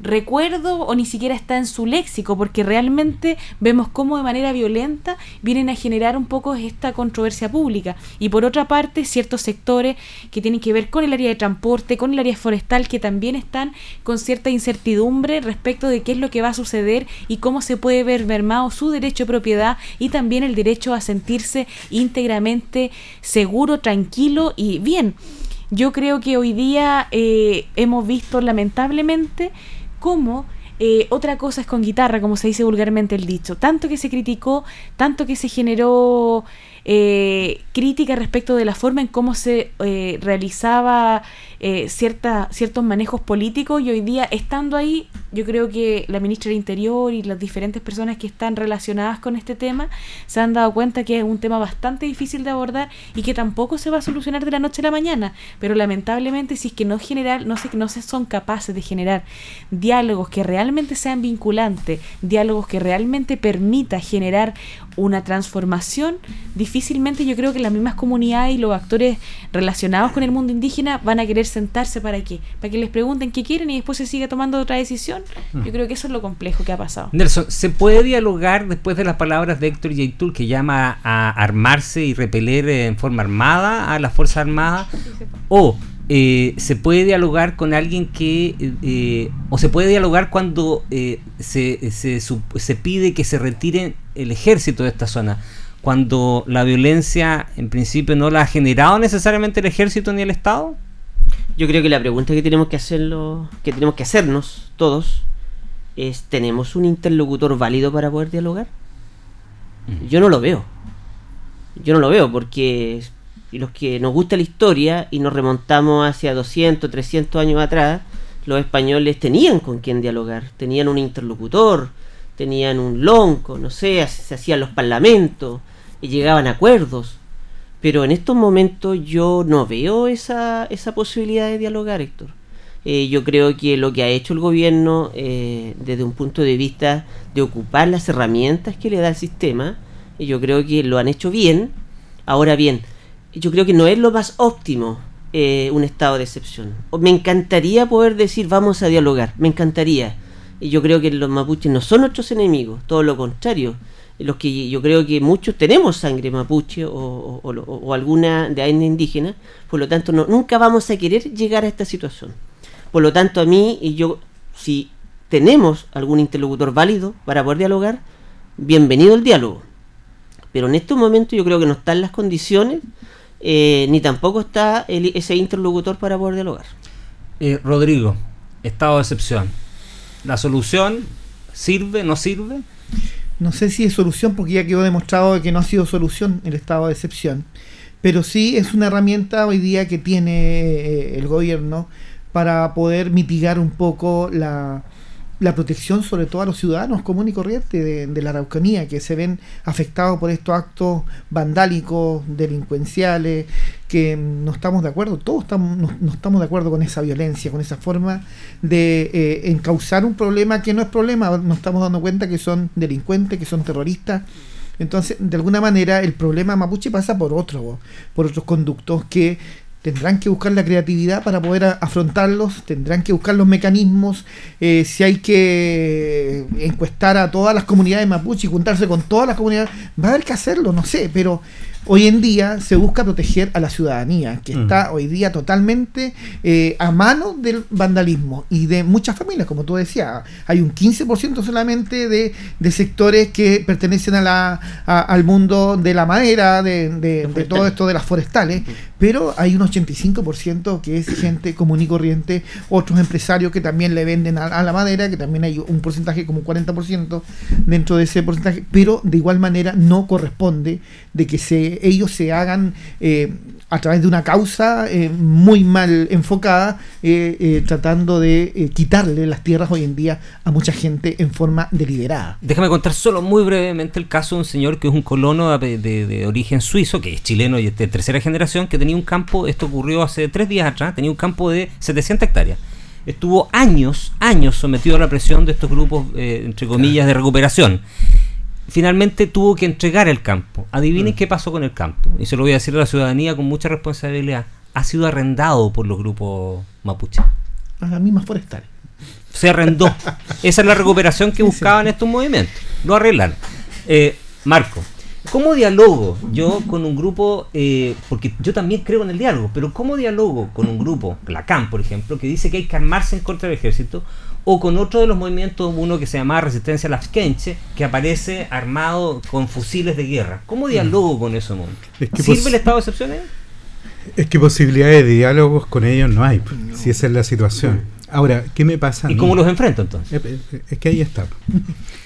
recuerdo o ni siquiera está en su léxico, porque realmente vemos cómo de manera violenta vienen a generar un poco esta controversia pública. Y por otra parte, ciertos sectores que tienen que ver con el área de transporte, con el área forestal, que también están con cierta incertidumbre respecto de qué es lo que va a suceder y cómo se puede ver mermado su derecho a propiedad y también el derecho a sentirse íntegramente seguro, tranquilo y bien. Yo creo que hoy día eh, hemos visto lamentablemente cómo eh, otra cosa es con guitarra, como se dice vulgarmente el dicho. Tanto que se criticó, tanto que se generó eh, crítica respecto de la forma en cómo se eh, realizaba eh, ciertos manejos políticos y hoy día estando ahí, yo creo que la ministra del Interior y las diferentes personas que están relacionadas con este tema se han dado cuenta que es un tema bastante difícil de abordar y que tampoco se va a solucionar de la noche a la mañana, pero lamentablemente si es que no generar, no sé, no se son capaces de generar diálogos que realmente sean vinculantes, diálogos que realmente permita generar una transformación, difícilmente yo creo que las mismas comunidades y los actores relacionados con el mundo indígena van a querer sentarse para qué, para que les pregunten qué quieren y después se siga tomando otra decisión. Mm. Yo creo que eso es lo complejo que ha pasado. Nelson, ¿se puede dialogar después de las palabras de Héctor Yaitul que llama a armarse y repeler en forma armada a las Fuerzas Armadas? o eh, se puede dialogar con alguien que, eh, o se puede dialogar cuando eh, se, se, se, pide que se retire el ejército de esta zona, cuando la violencia en principio no la ha generado necesariamente el ejército ni el Estado. Yo creo que la pregunta que tenemos que hacerlo, que tenemos que hacernos todos, es ¿tenemos un interlocutor válido para poder dialogar? Mm. Yo no lo veo. Yo no lo veo porque los que nos gusta la historia y nos remontamos hacia 200, 300 años atrás, los españoles tenían con quién dialogar, tenían un interlocutor, tenían un lonco, no sé, se hacían los parlamentos y llegaban a acuerdos. Pero en estos momentos yo no veo esa, esa posibilidad de dialogar, Héctor. Eh, yo creo que lo que ha hecho el gobierno eh, desde un punto de vista de ocupar las herramientas que le da el sistema, yo creo que lo han hecho bien. Ahora bien, yo creo que no es lo más óptimo, eh, un estado de excepción. Me encantaría poder decir vamos a dialogar, me encantaría. Y yo creo que los mapuches no son nuestros enemigos, todo lo contrario. Los que yo creo que muchos tenemos sangre mapuche o, alguna de etnia indígena, por lo tanto no, nunca vamos a querer llegar a esta situación. Por lo tanto a mí, y yo, si tenemos algún interlocutor válido para poder dialogar, bienvenido el diálogo. Pero en estos momentos yo creo que no están las condiciones eh, ni tampoco está ese interlocutor para poder dialogar. Eh, Rodrigo, estado de excepción. ¿La solución sirve, no sirve? No sé si es solución porque ya quedó demostrado que no ha sido solución el estado de excepción. Pero sí es una herramienta hoy día que tiene eh, el gobierno para poder mitigar un poco la, la protección sobre todo a los ciudadanos comunes y corrientes de, la Araucanía que se ven afectados por estos actos vandálicos, delincuenciales, que no estamos de acuerdo, todos estamos, no, estamos de acuerdo con esa violencia, con esa forma de eh, encauzar un problema que no es problema, nos estamos dando cuenta que son delincuentes, que son terroristas. Entonces, de alguna manera, el problema mapuche pasa por otro, por otros conductos que tendrán que buscar la creatividad para poder afrontarlos, tendrán que buscar los mecanismos, eh, si hay que encuestar a todas las comunidades mapuche y juntarse con todas las comunidades, va a haber que hacerlo, no sé, pero hoy en día se busca proteger a la ciudadanía, que mm. está hoy día totalmente eh, a mano del vandalismo y de muchas familias, como tú decías. Hay un 15% solamente de, sectores que pertenecen a la, al mundo de la madera, de, de todo esto de las forestales, pero hay un 85% que es gente común y corriente, otros empresarios que también le venden a, la madera, que también hay un porcentaje como 40% dentro de ese porcentaje, pero de igual manera no corresponde de que se, ellos se hagan eh, a través de una causa eh, muy mal enfocada, eh, tratando de quitarle las tierras hoy en día a mucha gente en forma deliberada. Déjame contar solo muy brevemente el caso de un señor que es un colono de, de origen suizo, que es chileno y es de tercera generación, que tenía un campo, esto ocurrió hace tres días atrás, tenía un campo de 700 hectáreas. Estuvo años, años sometido a la presión de estos grupos, eh, entre comillas, de recuperación. Finalmente tuvo que entregar el campo. Adivinen mm. qué pasó con el campo. Y se lo voy a decir a la ciudadanía con mucha responsabilidad. Ha sido arrendado por los grupos mapuche. A las mismas forestales. Se arrendó. Esa es la recuperación que buscaban estos movimientos. Lo arreglaron. Eh, Marco, ¿Cómo dialogo yo con un grupo? Eh, porque yo también creo en el diálogo, pero ¿cómo dialogo con un grupo, la CAM, por ejemplo, que dice que hay que armarse en contra del ejército? O con otro de los movimientos, uno que se llama Resistencia a Lafkenche, que aparece armado con fusiles de guerra. ¿Cómo dialogo con eso, mundo? ¿Sirve el estado de excepción? Es que posibilidades de diálogos con ellos no hay, si esa es la situación. Ahora, ¿qué me pasa? ¿Y cómo los enfrento entonces? Es que ahí está.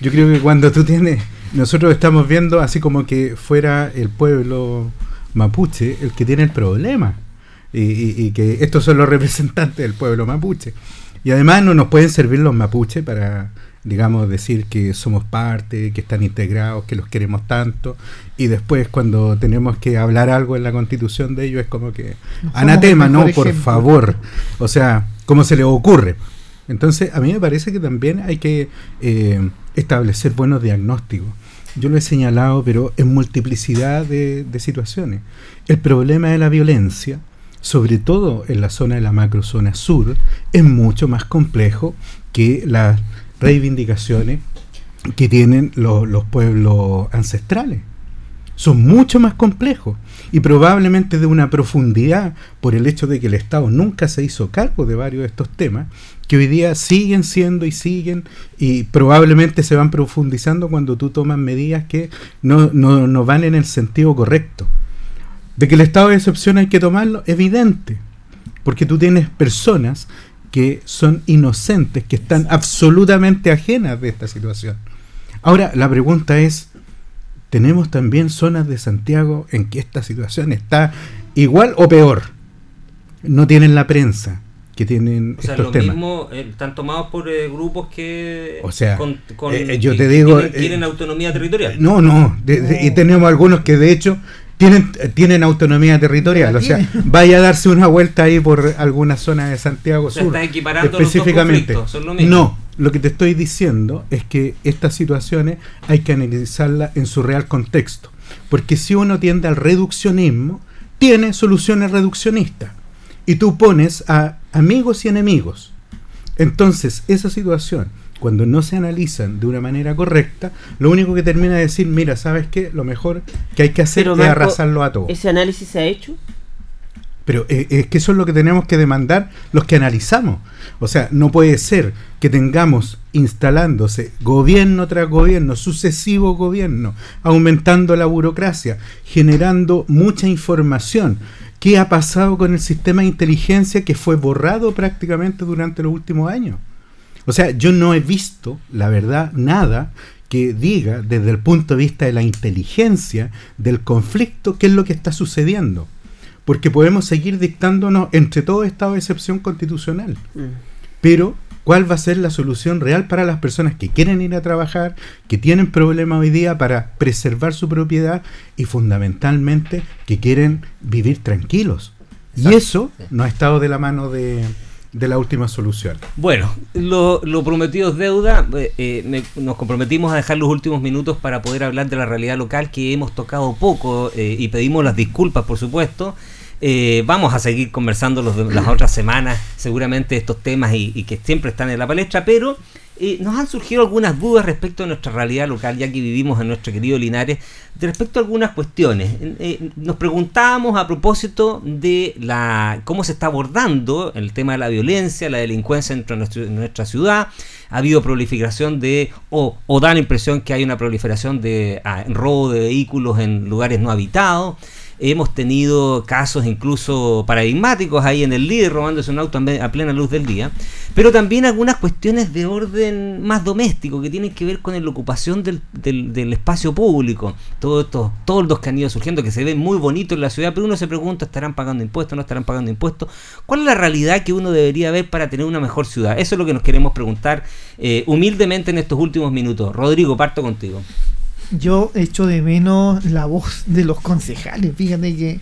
Yo creo que cuando tú tienes nosotros estamos viendo así como que fuera el pueblo mapuche el que tiene el problema y, que estos son los representantes del pueblo mapuche. Y además no nos pueden servir los mapuches para, digamos, decir que somos parte, que están integrados, que los queremos tanto, y después cuando tenemos que hablar algo en la constitución de ellos es como que, anatema, no, por favor, o sea, ¿cómo se les ocurre? Entonces, a mí me parece que también hay que eh, establecer buenos diagnósticos. Yo lo he señalado, pero en multiplicidad de, situaciones. El problema de la violencia, sobre todo en la zona de la macrozona sur, es mucho más complejo que las reivindicaciones que tienen los pueblos ancestrales. Son mucho más complejos y probablemente de una profundidad por el hecho de que el Estado nunca se hizo cargo de varios de estos temas que hoy día siguen siendo y siguen y probablemente se van profundizando cuando tú tomas medidas que no, no, van en el sentido correcto. De que el estado de excepción hay que tomarlo, evidente, porque tú tienes personas que son inocentes, que están absolutamente ajenas de esta situación. Ahora, la pregunta es, ¿tenemos también zonas de Santiago en que esta situación está igual o peor? No tienen la prensa, que tienen o sea, estos lo temas. Mismo, eh, están tomados por eh, grupos que o sea, eh, yo te digo tienen, autonomía territorial. No, no, y tenemos algunos que de hecho tienen tienen autonomía territorial, o sea, vaya a darse una vuelta ahí por alguna zona de Santiago Sur. específicamente. no, lo que te estoy diciendo es que estas situaciones hay que analizarlas en su real contexto, porque si uno tiende al reduccionismo, tiene soluciones reduccionistas y tú pones a amigos y enemigos. Entonces, esa situación, cuando no se analizan de una manera correcta, lo único que termina de decir, mira, ¿sabes qué? Lo mejor que hay que hacer Pero, es Marco, arrasarlo a todos. ¿Ese análisis se ha hecho? Pero eh, es que eso es lo que tenemos que demandar los que analizamos. O sea, no puede ser que tengamos instalándose gobierno tras gobierno, sucesivo gobierno, aumentando la burocracia, generando mucha información. ¿Qué ha pasado con el sistema de inteligencia que fue borrado prácticamente durante los últimos años? O sea, yo no he visto, la verdad, nada que diga desde el punto de vista de la inteligencia del conflicto qué es lo que está sucediendo porque podemos seguir dictándonos entre todo estado de excepción constitucional. Mm. Pero, ¿cuál va a ser la solución real para las personas que quieren ir a trabajar, que tienen problemas hoy día para preservar su propiedad y fundamentalmente que quieren vivir tranquilos? Y eso no ha estado de la mano de, de la última solución. Bueno, lo, lo prometido es deuda. Eh, eh, nos comprometimos a dejar los últimos minutos para poder hablar de la realidad local que hemos tocado poco eh, y pedimos las disculpas, por supuesto. Eh, vamos a seguir conversando los las otras semanas, seguramente estos temas y que siempre están en la palestra, pero nos han surgido algunas dudas respecto a nuestra realidad local, ya que vivimos en nuestro querido Linares, respecto a algunas cuestiones. Eh, nos preguntábamos a propósito de la cómo se está abordando el tema de la violencia, la delincuencia dentro de nuestra ciudad. Ha habido proliferación de, o, o da la impresión que hay una proliferación de ah, robo de vehículos en lugares no habitados. Hemos tenido casos incluso paradigmáticos ahí en el líder robándose un auto a plena luz del día, pero también algunas cuestiones de orden más doméstico que tienen que ver con la ocupación del, del- del espacio público. Todos estos toldos que han ido surgiendo, que se ven muy bonitos en la ciudad, pero uno se pregunta, ¿estarán pagando impuestos? ¿No estarán pagando impuestos? ¿Cuál es la realidad que uno debería ver para tener una mejor ciudad? Eso es lo que nos queremos preguntar eh, humildemente en estos últimos minutos. Rodrigo, parto contigo. Yo echo de menos la voz de los concejales. Fíjate que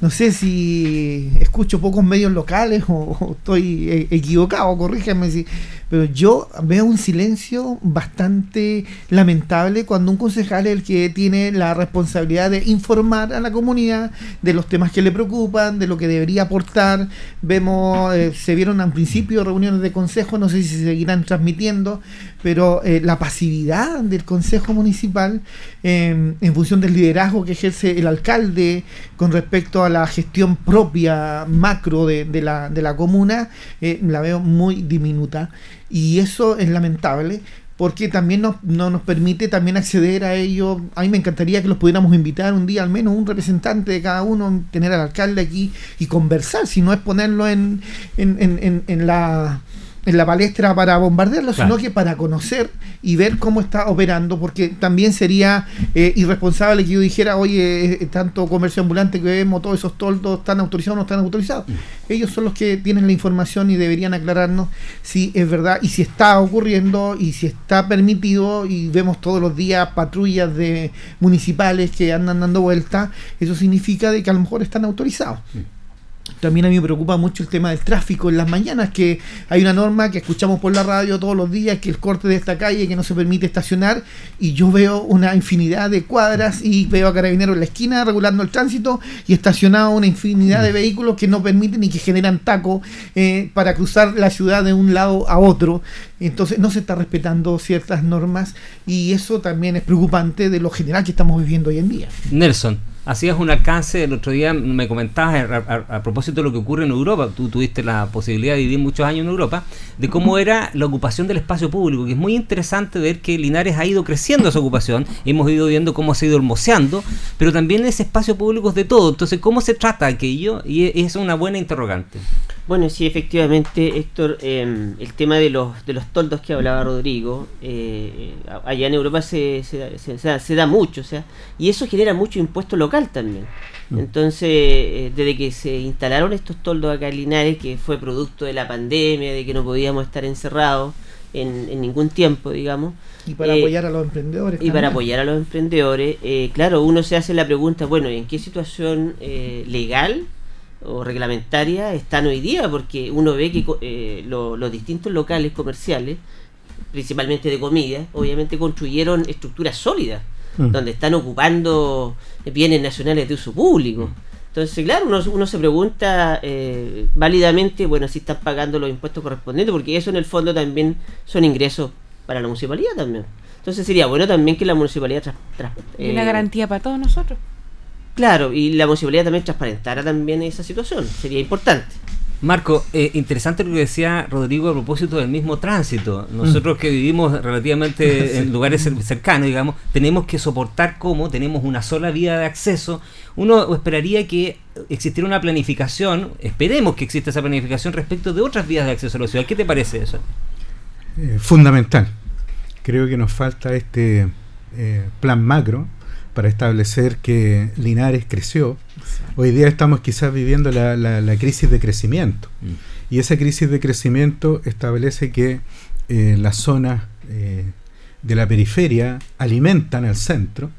no sé si escucho pocos medios locales o, estoy eh, equivocado, corríjanme si. Pero yo veo un silencio bastante lamentable cuando un concejal es el que tiene la responsabilidad de informar a la comunidad de los temas que le preocupan, de lo que debería aportar. Vemos, eh, se vieron al principio reuniones de consejo, no sé si se seguirán transmitiendo, pero eh, la pasividad del Consejo Municipal eh, en función del liderazgo que ejerce el alcalde con respecto a la gestión propia macro de, de la, de la comuna, eh, la veo muy diminuta y eso es lamentable porque también nos, no nos permite también acceder a ello. A mí me encantaría que los pudiéramos invitar un día, al menos un representante de cada uno, tener al alcalde aquí y conversar, si no es ponerlo en, en, en- en la en la palestra para bombardearlo, Claro. sino que para conocer y ver cómo está operando, porque también sería eh, irresponsable que yo dijera, oye, tanto comercio ambulante que vemos, todos esos toldos, ¿están autorizados o no están autorizados? Ellos son los que tienen la información y deberían aclararnos si es verdad y si está ocurriendo y si está permitido y vemos todos los días patrullas de municipales que andan dando vueltas, eso significa de que a lo mejor están autorizados. También a mí me preocupa mucho el tema del tráfico en las mañanas, que hay una norma que escuchamos por la radio todos los días, que el corte de esta calle, que no se permite estacionar, y yo veo una infinidad de cuadras y veo a carabineros en la esquina regulando el tránsito y estacionado una infinidad de vehículos que no permiten y que generan taco eh, para cruzar la ciudad de un lado a otro. Entonces no se está respetando ciertas normas y eso también es preocupante de lo general que estamos viviendo hoy en día. Nelson, hacías un alcance el otro día, me comentabas a, a- a propósito de lo que ocurre en Europa, tú tuviste la posibilidad de vivir muchos años en Europa, de cómo era la ocupación del espacio público, que es muy interesante ver que Linares ha ido creciendo esa ocupación, hemos ido viendo cómo se ha ido hermoseando, pero también ese espacio público es de todo, entonces ¿cómo se trata aquello? Y es una buena interrogante. Bueno, sí, efectivamente, Héctor, eh, el tema de los, de los toldos que hablaba Rodrigo, eh, allá en Europa se, se, se- se da- se da mucho, o sea, y eso genera mucho impuesto local también. Entonces, eh, desde que se instalaron estos toldos acá en Linares, que fue producto de la pandemia, de que no podíamos estar encerrados en, en ningún tiempo, digamos, Y para Eh, apoyar a los emprendedores. y para apoyar a los emprendedores, eh, claro, uno se hace la pregunta, bueno, ¿en qué situación eh, legal o reglamentaria están hoy día? Porque uno ve que co- eh, lo- los distintos locales comerciales, principalmente de comida, obviamente construyeron estructuras sólidas, Mm. donde están ocupando bienes nacionales de uso público. Entonces, claro, uno, uno se pregunta eh, válidamente, bueno, si están pagando los impuestos correspondientes, porque eso en el fondo también son ingresos para la municipalidad también. Entonces sería bueno también que la municipalidad... Tras, tras- Y una eh, garantía para todos nosotros. Claro, y la municipalidad también transparentara también esa situación, sería importante. Marco, eh, interesante lo que decía Rodrigo a propósito del mismo tránsito. Nosotros que vivimos relativamente en lugares cer- cercanos, digamos, tenemos que soportar cómo tenemos una sola vía de acceso. Uno esperaría que existiera una planificación, esperemos que exista esa planificación respecto de otras vías de acceso a la ciudad. ¿Qué te parece eso? Eh, fundamental. Creo que nos falta este eh, plan macro para establecer que Linares creció. Hoy día estamos quizás viviendo la, la- la crisis de crecimiento. Y esa crisis de crecimiento establece que eh, las zonas eh, de la periferia alimentan al centro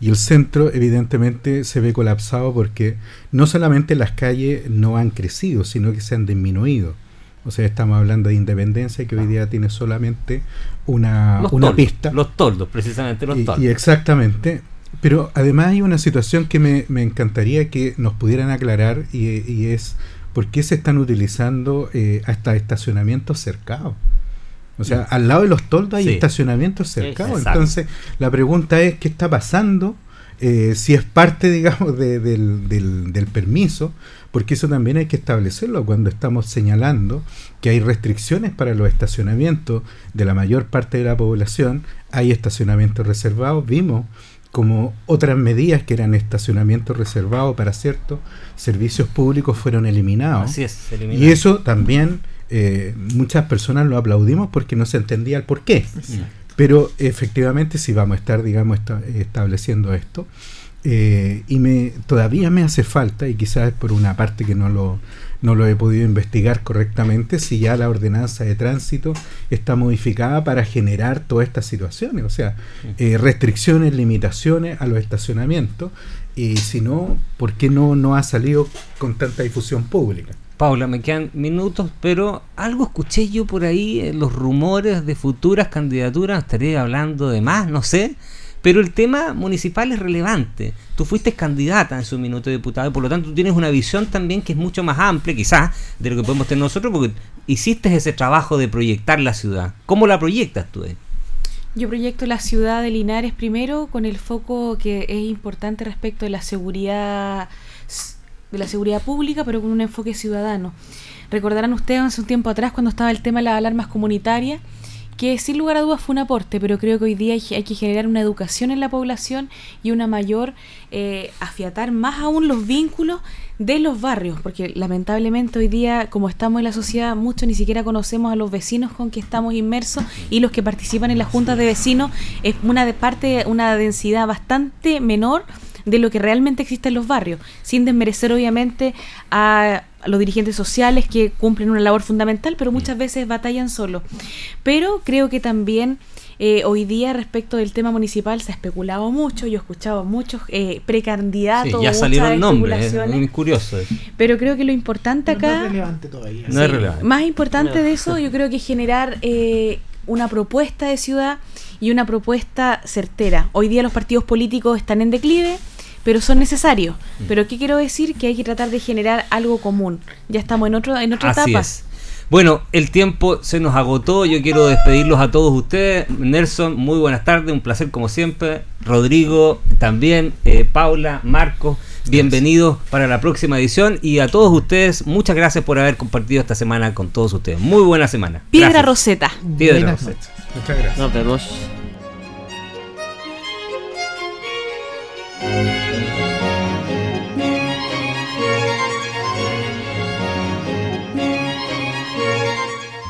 y el centro evidentemente se ve colapsado porque no solamente las calles no han crecido, sino que se han disminuido. O sea, estamos hablando de independencia que hoy día tiene solamente una, Los una toldos, pista. Los toldos, precisamente los Y- toldos. Y, exactamente. Pero además hay una situación que me, me encantaría que nos pudieran aclarar y, y es por qué se están utilizando eh, hasta estacionamientos cercados. O sea, al lado de los toldos hay Sí. estacionamientos cercados. Entonces, la pregunta es, ¿qué está pasando? Eh, si es parte, digamos, de- del, del- del permiso, porque eso también hay que establecerlo cuando estamos señalando que hay restricciones para los estacionamientos de la mayor parte de la población, hay estacionamientos reservados, vimos como otras medidas que eran estacionamientos reservados para ciertos servicios públicos fueron eliminados. Así es. Y eso también eh, muchas personas lo aplaudimos porque no se entendía el por qué. Mm. Pero efectivamente si vamos a estar, digamos, esta- estableciendo esto, eh, y me todavía me hace falta, y quizás es por una parte que no lo, no lo he podido investigar correctamente, si ya la ordenanza de tránsito está modificada para generar todas estas situaciones, o sea, eh, restricciones, limitaciones a los estacionamientos, y si no, ¿por qué no, no ha salido con tanta difusión pública? Paula, me quedan minutos, pero algo escuché yo por ahí, en los rumores de futuras candidaturas, estaré hablando de más, no sé, pero el tema municipal es relevante. Tú fuiste candidata en su minuto de diputada y por lo tanto tú tienes una visión también que es mucho más amplia quizás de lo que podemos tener nosotros porque hiciste ese trabajo de proyectar la ciudad. ¿Cómo la proyectas tú? eh? Yo proyecto la ciudad de Linares primero con el foco que es importante respecto de la seguridad de la seguridad pública, pero con un enfoque ciudadano. Recordarán ustedes hace un tiempo atrás cuando estaba el tema de las alarmas comunitarias, que sin lugar a dudas fue un aporte, pero creo que hoy día hay, que generar una educación en la población y una mayor, eh, afiatar más aún los vínculos de los barrios, porque lamentablemente hoy día, como estamos en la sociedad, muchos ni siquiera conocemos a los vecinos con que estamos inmersos y los que participan en las juntas de vecinos es una de parte, una densidad bastante menor de lo que realmente existe en los barrios, sin desmerecer obviamente a los dirigentes sociales que cumplen una labor fundamental, pero muchas veces batallan solo. Pero creo que también eh, hoy día respecto del tema municipal se ha especulado mucho, yo he escuchado muchos eh, precandidatos, Sí, ya salieron nombres, es muy curioso. eso. pero creo que lo importante Pero no acá... es relevante todavía. No es relevante. Más importante de eso, yo creo que generar eh, una propuesta de ciudad y una propuesta certera. Hoy día los partidos políticos están en declive, pero son necesarios. Mm. Pero ¿qué quiero decir? Que hay que tratar de generar algo común. Ya estamos en, otro, en otra Así etapa. es. Bueno, el tiempo se nos agotó. Yo quiero despedirlos a todos ustedes. Nelson, muy buenas tardes. Un placer como siempre. Rodrigo, también. eh, Paula, Marcos, bienvenidos para la próxima edición. Y a todos ustedes, muchas gracias por haber compartido esta semana con todos ustedes. Muy buena semana. Piedra Gracias. Roseta. Piedra Buenas Roseta. noches. Muchas gracias. Nos vemos.